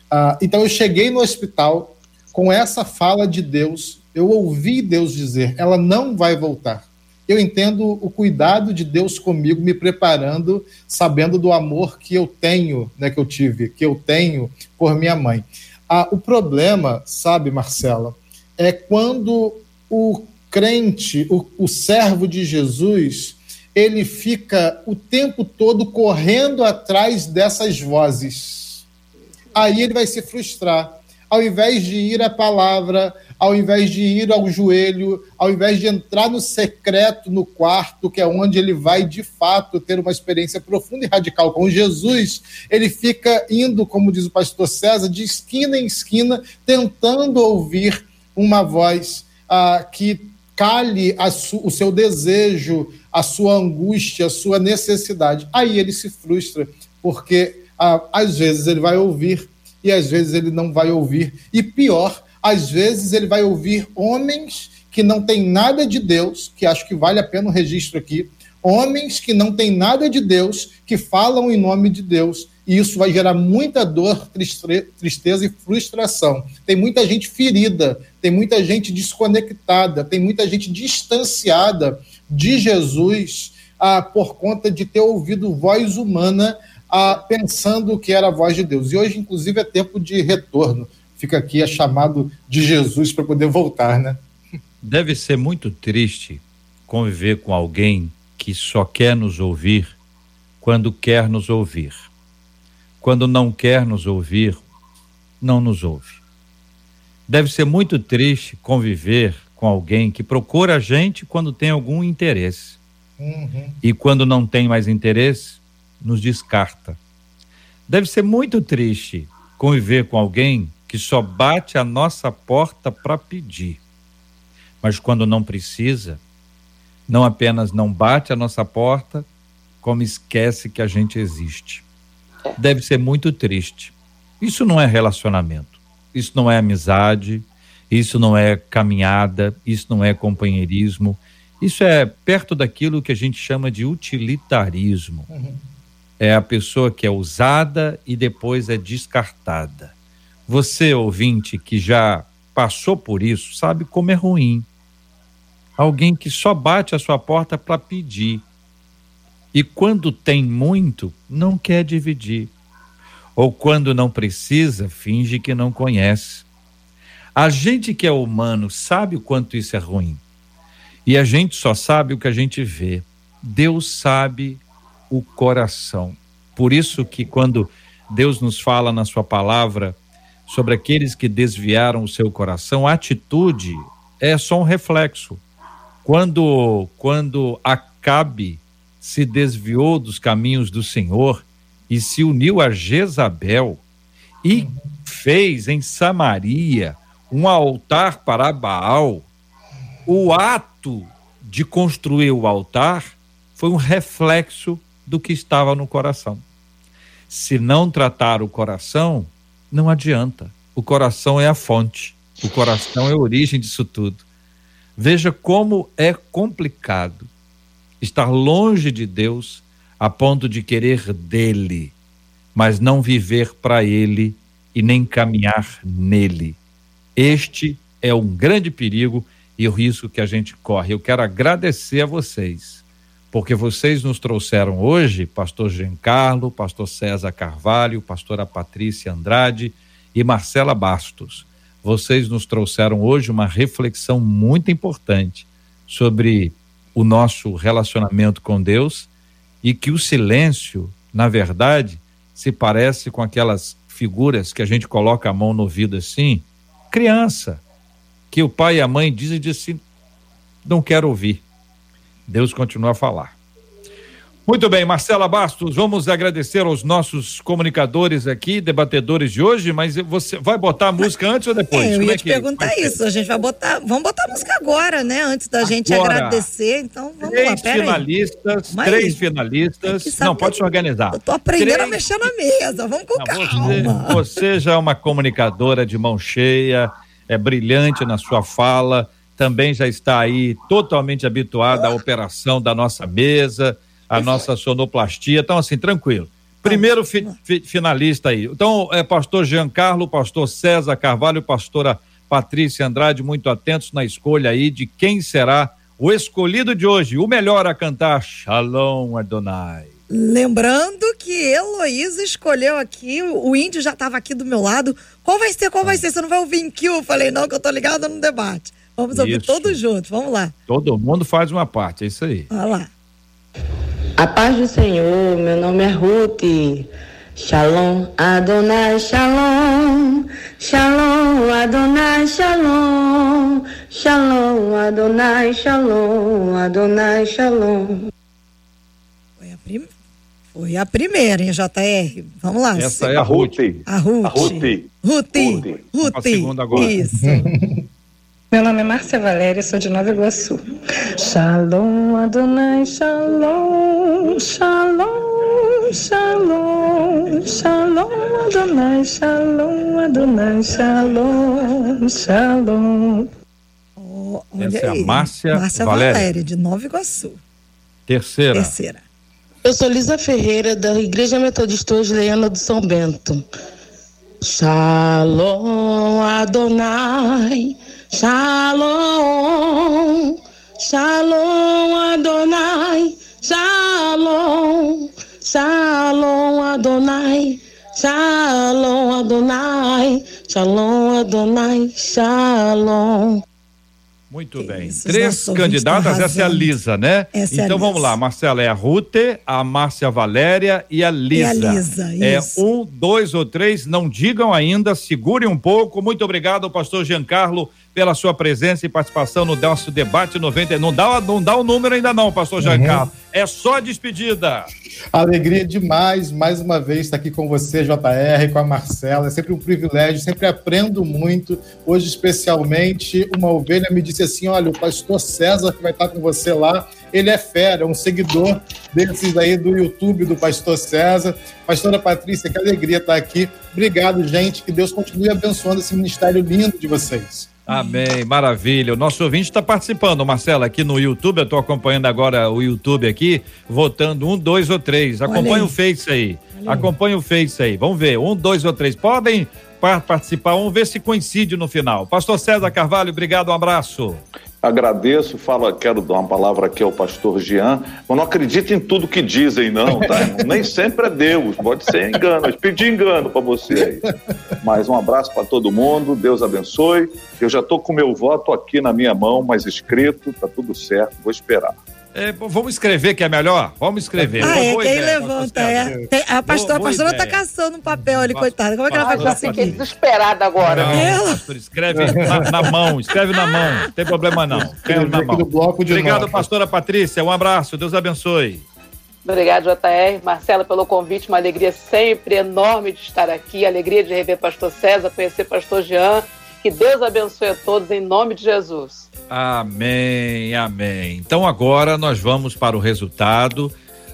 Ah, então eu cheguei no hospital com essa fala de Deus eu ouvi Deus dizer: ela não vai voltar. Eu entendo o cuidado de Deus comigo, me preparando, sabendo do amor que eu tenho, né, que eu tive, que eu tenho por minha mãe. Ah, o problema, sabe, Marcela, é quando o crente, o, o servo de Jesus, ele fica o tempo todo correndo atrás dessas vozes. Aí ele vai se frustrar. Ao invés de ir à palavra, ao invés de ir ao joelho, ao invés de entrar no secreto, no quarto, que é onde ele vai de fato ter uma experiência profunda e radical com Jesus, ele fica indo, como diz o pastor César, de esquina em esquina, tentando ouvir uma voz ah, que cale o seu desejo, a sua angústia, a sua necessidade. Aí ele se frustra, porque ah, às vezes ele vai ouvir e às vezes ele não vai ouvir. E pior, às vezes ele vai ouvir homens que não têm nada de Deus, que acho que vale a pena o registro aqui, homens que não têm nada de Deus, que falam em nome de Deus, e isso vai gerar muita dor, (laughs) tristeza e frustração. Tem muita gente ferida, tem muita gente desconectada, tem muita gente distanciada de Jesus ah, por conta de ter ouvido voz humana ah, pensando que era a voz de Deus. E hoje, inclusive, é tempo de retorno. Fica aqui a chamado de Jesus para poder voltar, né? Deve ser muito triste conviver com alguém que só quer nos ouvir quando quer nos ouvir. Quando não quer nos ouvir, não nos ouve. Deve ser muito triste conviver com alguém que procura a gente quando tem algum interesse. Uhum. E quando não tem mais interesse, nos descarta. Deve ser muito triste conviver com alguém que só bate a nossa porta para pedir. Mas quando não precisa, não apenas não bate a nossa porta, como esquece que a gente existe. Deve ser muito triste. Isso não é relacionamento, isso não é amizade, isso não é caminhada, isso não é companheirismo, isso é perto daquilo que a gente chama de utilitarismo. É a pessoa que é usada e depois é descartada. Você, ouvinte, que já passou por isso, sabe como é ruim. Alguém que só bate a sua porta para pedir. E quando tem muito, não quer dividir. Ou quando não precisa, finge que não conhece. A gente que é humano sabe o quanto isso é ruim. E a gente só sabe o que a gente vê. Deus sabe o coração. Por isso que quando Deus nos fala na sua palavra sobre aqueles que desviaram o seu coração, a atitude é só um reflexo. Quando quando Acabe se desviou dos caminhos do Senhor e se uniu a Jezabel e fez em Samaria um altar para Baal, o ato de construir o altar foi um reflexo do que estava no coração. Se não tratar o coração, não adianta. O coração é a fonte, o coração é a origem disso tudo. Veja como é complicado estar longe de Deus a ponto de querer dele, mas não viver para ele e nem caminhar nele. Este é um grande perigo e o risco que a gente corre. Eu quero agradecer a vocês, porque vocês nos trouxeram hoje, pastor Giancarlo, pastor César Carvalho, pastora Patrícia Andrade e Marcela Bastos. Vocês nos trouxeram hoje uma reflexão muito importante sobre o nosso relacionamento com Deus e que o silêncio, na verdade, se parece com aquelas figuras que a gente coloca a mão no ouvido assim, criança que o pai e a mãe dizem e disse não quero ouvir. Deus continua a falar. Muito bem, Marcela Bastos, vamos agradecer aos nossos comunicadores aqui, debatedores de hoje, mas você vai botar a música antes ou depois? É, eu ia é te perguntar isso, a gente vai botar, vamos botar a música agora, né, antes da gente agradecer, então vamos três lá, pera finalistas, Mas três finalistas, não, pode se organizar. Eu tô aprendendo Três- a mexer na mesa, vamos com Não, calma. você, você já é uma comunicadora de mão cheia, é brilhante na sua fala, também já está aí totalmente habituada à operação da nossa mesa, à nossa sonoplastia. Então, assim, tranquilo. Primeiro fi- fi- finalista aí. Então, é pastor Giancarlo, pastor César Carvalho, pastora Patrícia Andrade, muito atentos na escolha aí de quem será o escolhido de hoje, o melhor a cantar Shalom Adonai. Lembrando que Heloísa escolheu aqui, o índio já estava aqui do meu lado. Qual vai ser? Qual vai ser? Você não vai ouvir em que? Eu falei, não, que eu tô ligada no debate. Vamos ouvir Isso. todos juntos, vamos lá. Todo mundo faz uma parte, é isso aí. Olha lá. A paz do Senhor, meu nome é Ruth. Shalom, Adonai, Shalom. Shalom, Adonai, Shalom. Shalom, Adonai, Shalom. Adonai, Shalom. Foi a, prim... Foi a primeira, hein, JR? Vamos lá. Essa Se- é a Ruth. A Ruth. A Ruth. Ruth. Ruth. Ruth. A segunda agora. Isso. (laughs) Meu nome é Márcia Valéria, sou de Nova Iguaçu. Shalom, Adonai, Shalom, Shalom, Shalom, Shalom, Adonai, Shalom, Adonai, Shalom, Shalom. Olha Essa é a. Márcia Márcia Valéria. Valéria, de Nova Iguaçu. Terceira. Terceira. Eu sou Lisa Ferreira, da Igreja Metodista Osleiana do São Bento. Shalom Adonai, Shalom, Shalom Adonai, Shalom, Shalom Adonai, Shalom Adonai, Shalom Adonai, Shalom. Muito bem. isso, Três candidatas, estão essa é a. Lisa, né? Essa é a então vamos Lisa. lá, Marcela, é a Rute, a Márcia Valéria e a Lisa. Lisa, É isso. um, dois ou três, não digam ainda, segurem um pouco. Muito obrigado, pastor Giancarlo, pela sua presença e participação no nosso debate 90. Não dá, não dá o número ainda não, pastor Giancarlo. É só despedida. Alegria demais, mais uma vez, estar aqui com você, JR, com a Marcela. É sempre um privilégio, sempre aprendo muito. Hoje, especialmente, uma ovelha me disse assim: olha, o pastor César, que vai estar com você lá, ele é fera, é um seguidor desses aí do YouTube do pastor César. Pastora Patrícia, que alegria estar aqui. Obrigado, gente. Que Deus continue abençoando esse ministério lindo de vocês. Amém, maravilha. O nosso ouvinte está participando, Marcela, aqui no YouTube. Eu estou acompanhando agora o YouTube aqui, votando um, dois ou três. Acompanha o Face aí. Acompanha o Face aí. Vamos ver, um, dois ou três. Podem par- participar, vamos ver se coincide no final. Pastor César Carvalho, obrigado, um abraço. Agradeço, fala, quero dar uma palavra aqui ao pastor Jean, mas não acredite em tudo que dizem, não, tá? (laughs) Nem sempre é Deus, pode ser engano, eu pedi engano para você aí. Mas um abraço para todo mundo, Deus abençoe. Eu já estou com meu voto aqui na minha mão, mas escrito, tá tudo certo, vou esperar. É, vamos escrever que é melhor? Vamos escrever. Ah, é, quem ideia, levanta, é. Tem- a pastora, boa a pastora tá caçando um papel ali, coitada. Como é que ela vai conseguir? fiquei desesperada agora. Não, Ela- pastor, escreve na, na mão, escreve na mão, não tem problema não. Escreve na mão. do bloco de Obrigado, pastora Patrícia, um abraço, Deus abençoe. Obrigado, JR. Marcela, pelo convite. Uma alegria sempre enorme de estar aqui. Alegria de rever Pastor César, conhecer Pastor Jean. Que Deus abençoe a todos em nome de Jesus. Amém, amém. Então agora nós vamos para o resultado.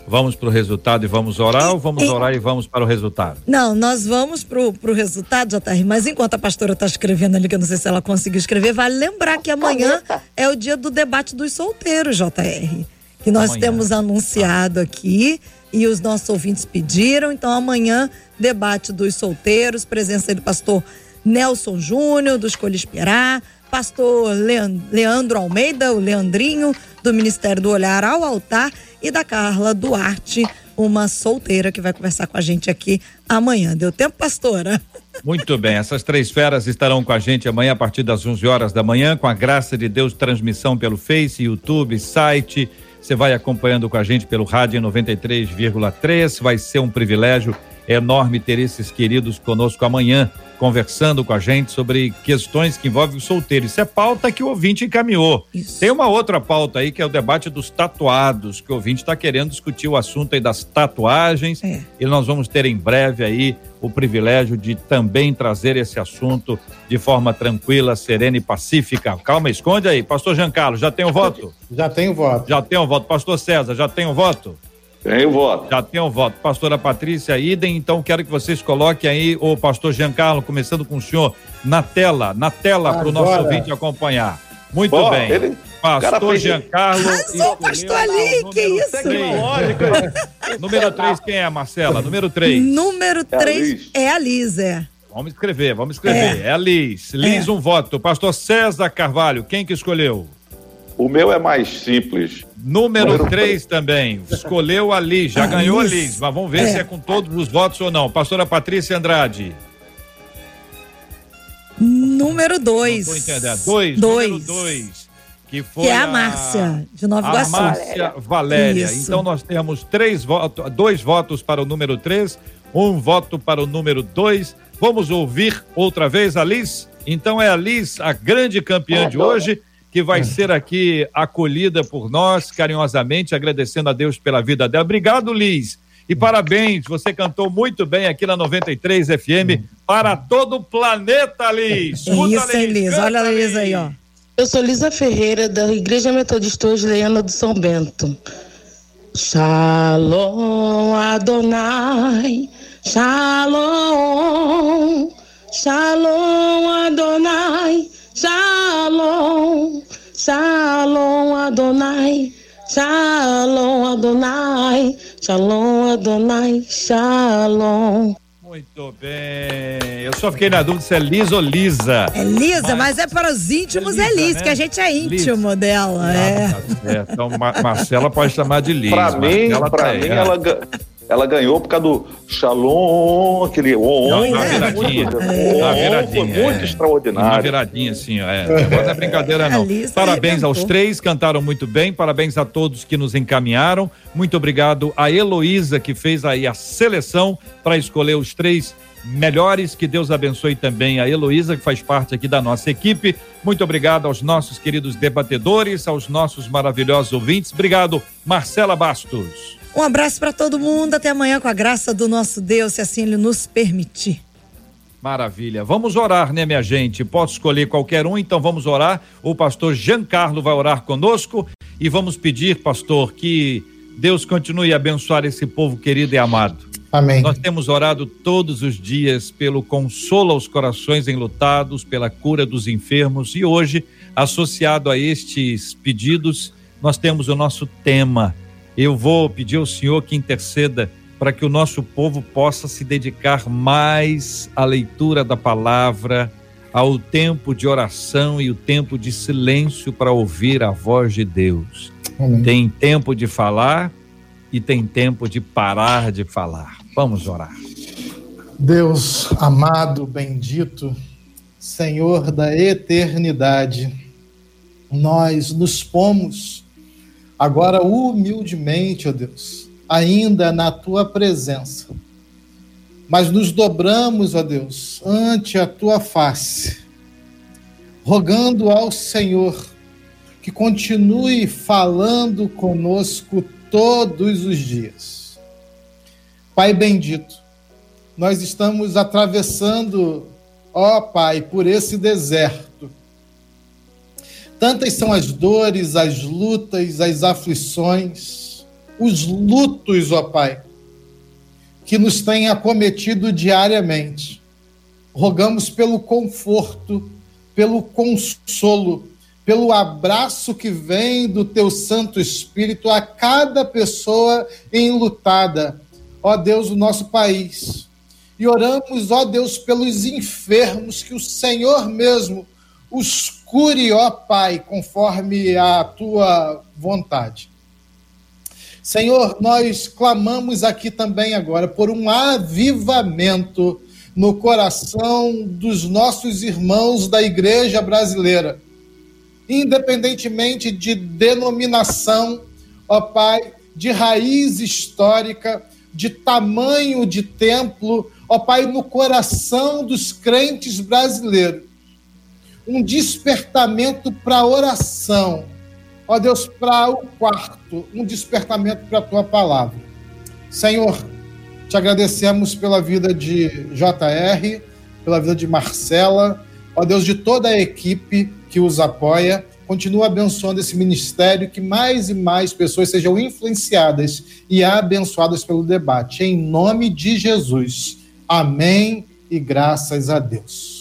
Vamos para o resultado e vamos orar ou vamos E- orar e vamos para o resultado? Não, nós vamos pro, pro resultado, JR, mas enquanto a pastora tá escrevendo ali, que eu não sei se ela conseguiu escrever, vale lembrar que amanhã é o dia do debate dos solteiros, JR. Que nós Amanhã. temos anunciado aqui e os nossos ouvintes pediram. Então, amanhã, debate dos solteiros, presença do pastor Nelson Júnior, do Escolha Esperar, pastor Lean- Leandro Almeida, o Leandrinho, do Ministério do Olhar ao Altar, e da Carla Duarte, uma solteira que vai conversar com a gente aqui amanhã. Deu tempo, pastora? Muito bem, essas três feras estarão com a gente amanhã a partir das 11 horas da manhã, com a graça de Deus, transmissão pelo Face, YouTube, site. Você vai acompanhando com a gente pelo rádio em 93,3. Vai ser um privilégio enorme ter esses queridos conosco amanhã, conversando com a gente sobre questões que envolvem o solteiro. Isso é pauta que o ouvinte encaminhou. Isso. Tem uma outra pauta aí que é o debate dos tatuados, que o ouvinte está querendo discutir o assunto aí das tatuagens. É. E nós vamos ter em breve aí o privilégio de também trazer esse assunto de forma tranquila, serena e pacífica. Calma, esconde aí. Pastor Giancarlo, já tem o voto? Já tenho voto. Já tem o voto. Pastor César, já tem o voto? Tenho voto. Já tem o voto. Pastora Patrícia, idem. Então quero que vocês coloquem aí o pastor Giancarlo, começando com o senhor, na tela, na tela para o nosso ouvinte acompanhar. Muito bem. ele- Pastor Giancarlo. Arrasou, escolheu pastor Ali, o que número isso? três. (laughs) Número 3, quem é, Marcela? Número 3. Número É a 3 Liz. é a Liz, é. Vamos escrever, vamos escrever. É, a Liz. Liz, um voto. Pastor César Carvalho, quem que escolheu? O meu é mais simples. Número Número 3 também. Escolheu a Liz, já A ganhou a Liz. Mas vamos ver É. se é com todos os votos ou não. Pastora Patrícia Andrade. Número Não 2. tô entendendo. Dois. Dois. Número 2. Que foi Que é a Márcia, de Nova A Iguaçu. Márcia Valéria. Isso. Então nós temos três votos, dois votos para o número 3, um voto para o número 2. Vamos ouvir outra vez a Liz? Então é a Liz, a grande campeã de hoje, que vai ser aqui acolhida por nós carinhosamente, agradecendo a Deus pela vida dela. Obrigado, Liz. E parabéns, você cantou muito bem aqui na 93 FM para todo o planeta, Liz. É Escuta, isso, hein, Liz? canta, Olha a Liz aí, ó. Eu sou Lisa Ferreira, da Igreja Metodista Osleiana do São Bento. Shalom Adonai, Shalom, Shalom Adonai, Shalom, Shalom Adonai, Shalom Adonai, Shalom Adonai, Shalom. Muito bem. Eu só fiquei na dúvida se é Lisa ou Lisa. É Lisa, mas, mas é para os íntimos é Lisa, é Liz, né? que a gente é íntimo Liz. dela. Ah, é. Tá então, Marcela pode chamar de Liz. Pra mim, pra tá mim ela, ela ganhou por causa do Shalom, aquele on, não, uma viradinha. Uma viradinha. Foi muito é. extraordinário. Uma viradinha, assim, é. Não é brincadeira, não. Parabéns aos três, cantaram muito bem. Parabéns a todos que nos encaminharam. Muito obrigado a Heloísa, que fez aí a seleção para escolher os três melhores. Que Deus abençoe também a Heloísa, que faz parte aqui da nossa equipe. Muito obrigado aos nossos queridos debatedores, aos nossos maravilhosos ouvintes. Obrigado, Marcela Bastos. Um abraço para todo mundo. Até amanhã com a graça do nosso Deus, se assim ele nos permitir. Maravilha. Vamos orar, né, minha gente? Posso escolher qualquer um, então vamos orar. O pastor Giancarlo vai orar conosco e vamos pedir, pastor, que Deus continue a abençoar esse povo querido e amado. Amém. Nós temos orado todos os dias pelo consolo aos corações enlutados, pela cura dos enfermos e hoje, associado a estes pedidos, nós temos o nosso tema eu vou pedir ao Senhor que interceda para que o nosso povo possa se dedicar mais à leitura da palavra, ao tempo de oração e o tempo de silêncio para ouvir a voz de Deus. Amém. Tem tempo de falar e tem tempo de parar de falar. Vamos orar. Deus amado, bendito, Senhor da eternidade, nós nos pomos Agora, humildemente, ó Deus, ainda na tua presença, mas nos dobramos, ó Deus, ante a tua face, rogando ao Senhor que continue falando conosco todos os dias. Pai bendito, nós estamos atravessando, ó Pai, por esse deserto Tantas são as dores, as lutas, as aflições, os lutos, ó Pai, que nos têm acometido diariamente. Rogamos pelo conforto, pelo consolo, pelo abraço que vem do teu Santo Espírito a cada pessoa enlutada, ó Deus, do nosso país. E oramos, ó Deus, pelos enfermos que o Senhor mesmo os cure, ó Pai, conforme a tua vontade. Senhor, nós clamamos aqui também agora por um avivamento no coração dos nossos irmãos da igreja brasileira, independentemente de denominação, ó Pai, de raiz histórica, de tamanho de templo, ó Pai, no coração dos crentes brasileiros um despertamento para a oração. Ó Deus, para o quarto, um despertamento para a tua palavra. Senhor, te agradecemos pela vida de JR, pela vida de Marcela, ó Deus, de toda a equipe que os apoia. Continua abençoando esse ministério, que mais e mais pessoas sejam influenciadas e abençoadas pelo debate. Em nome de Jesus. Amém e graças a Deus.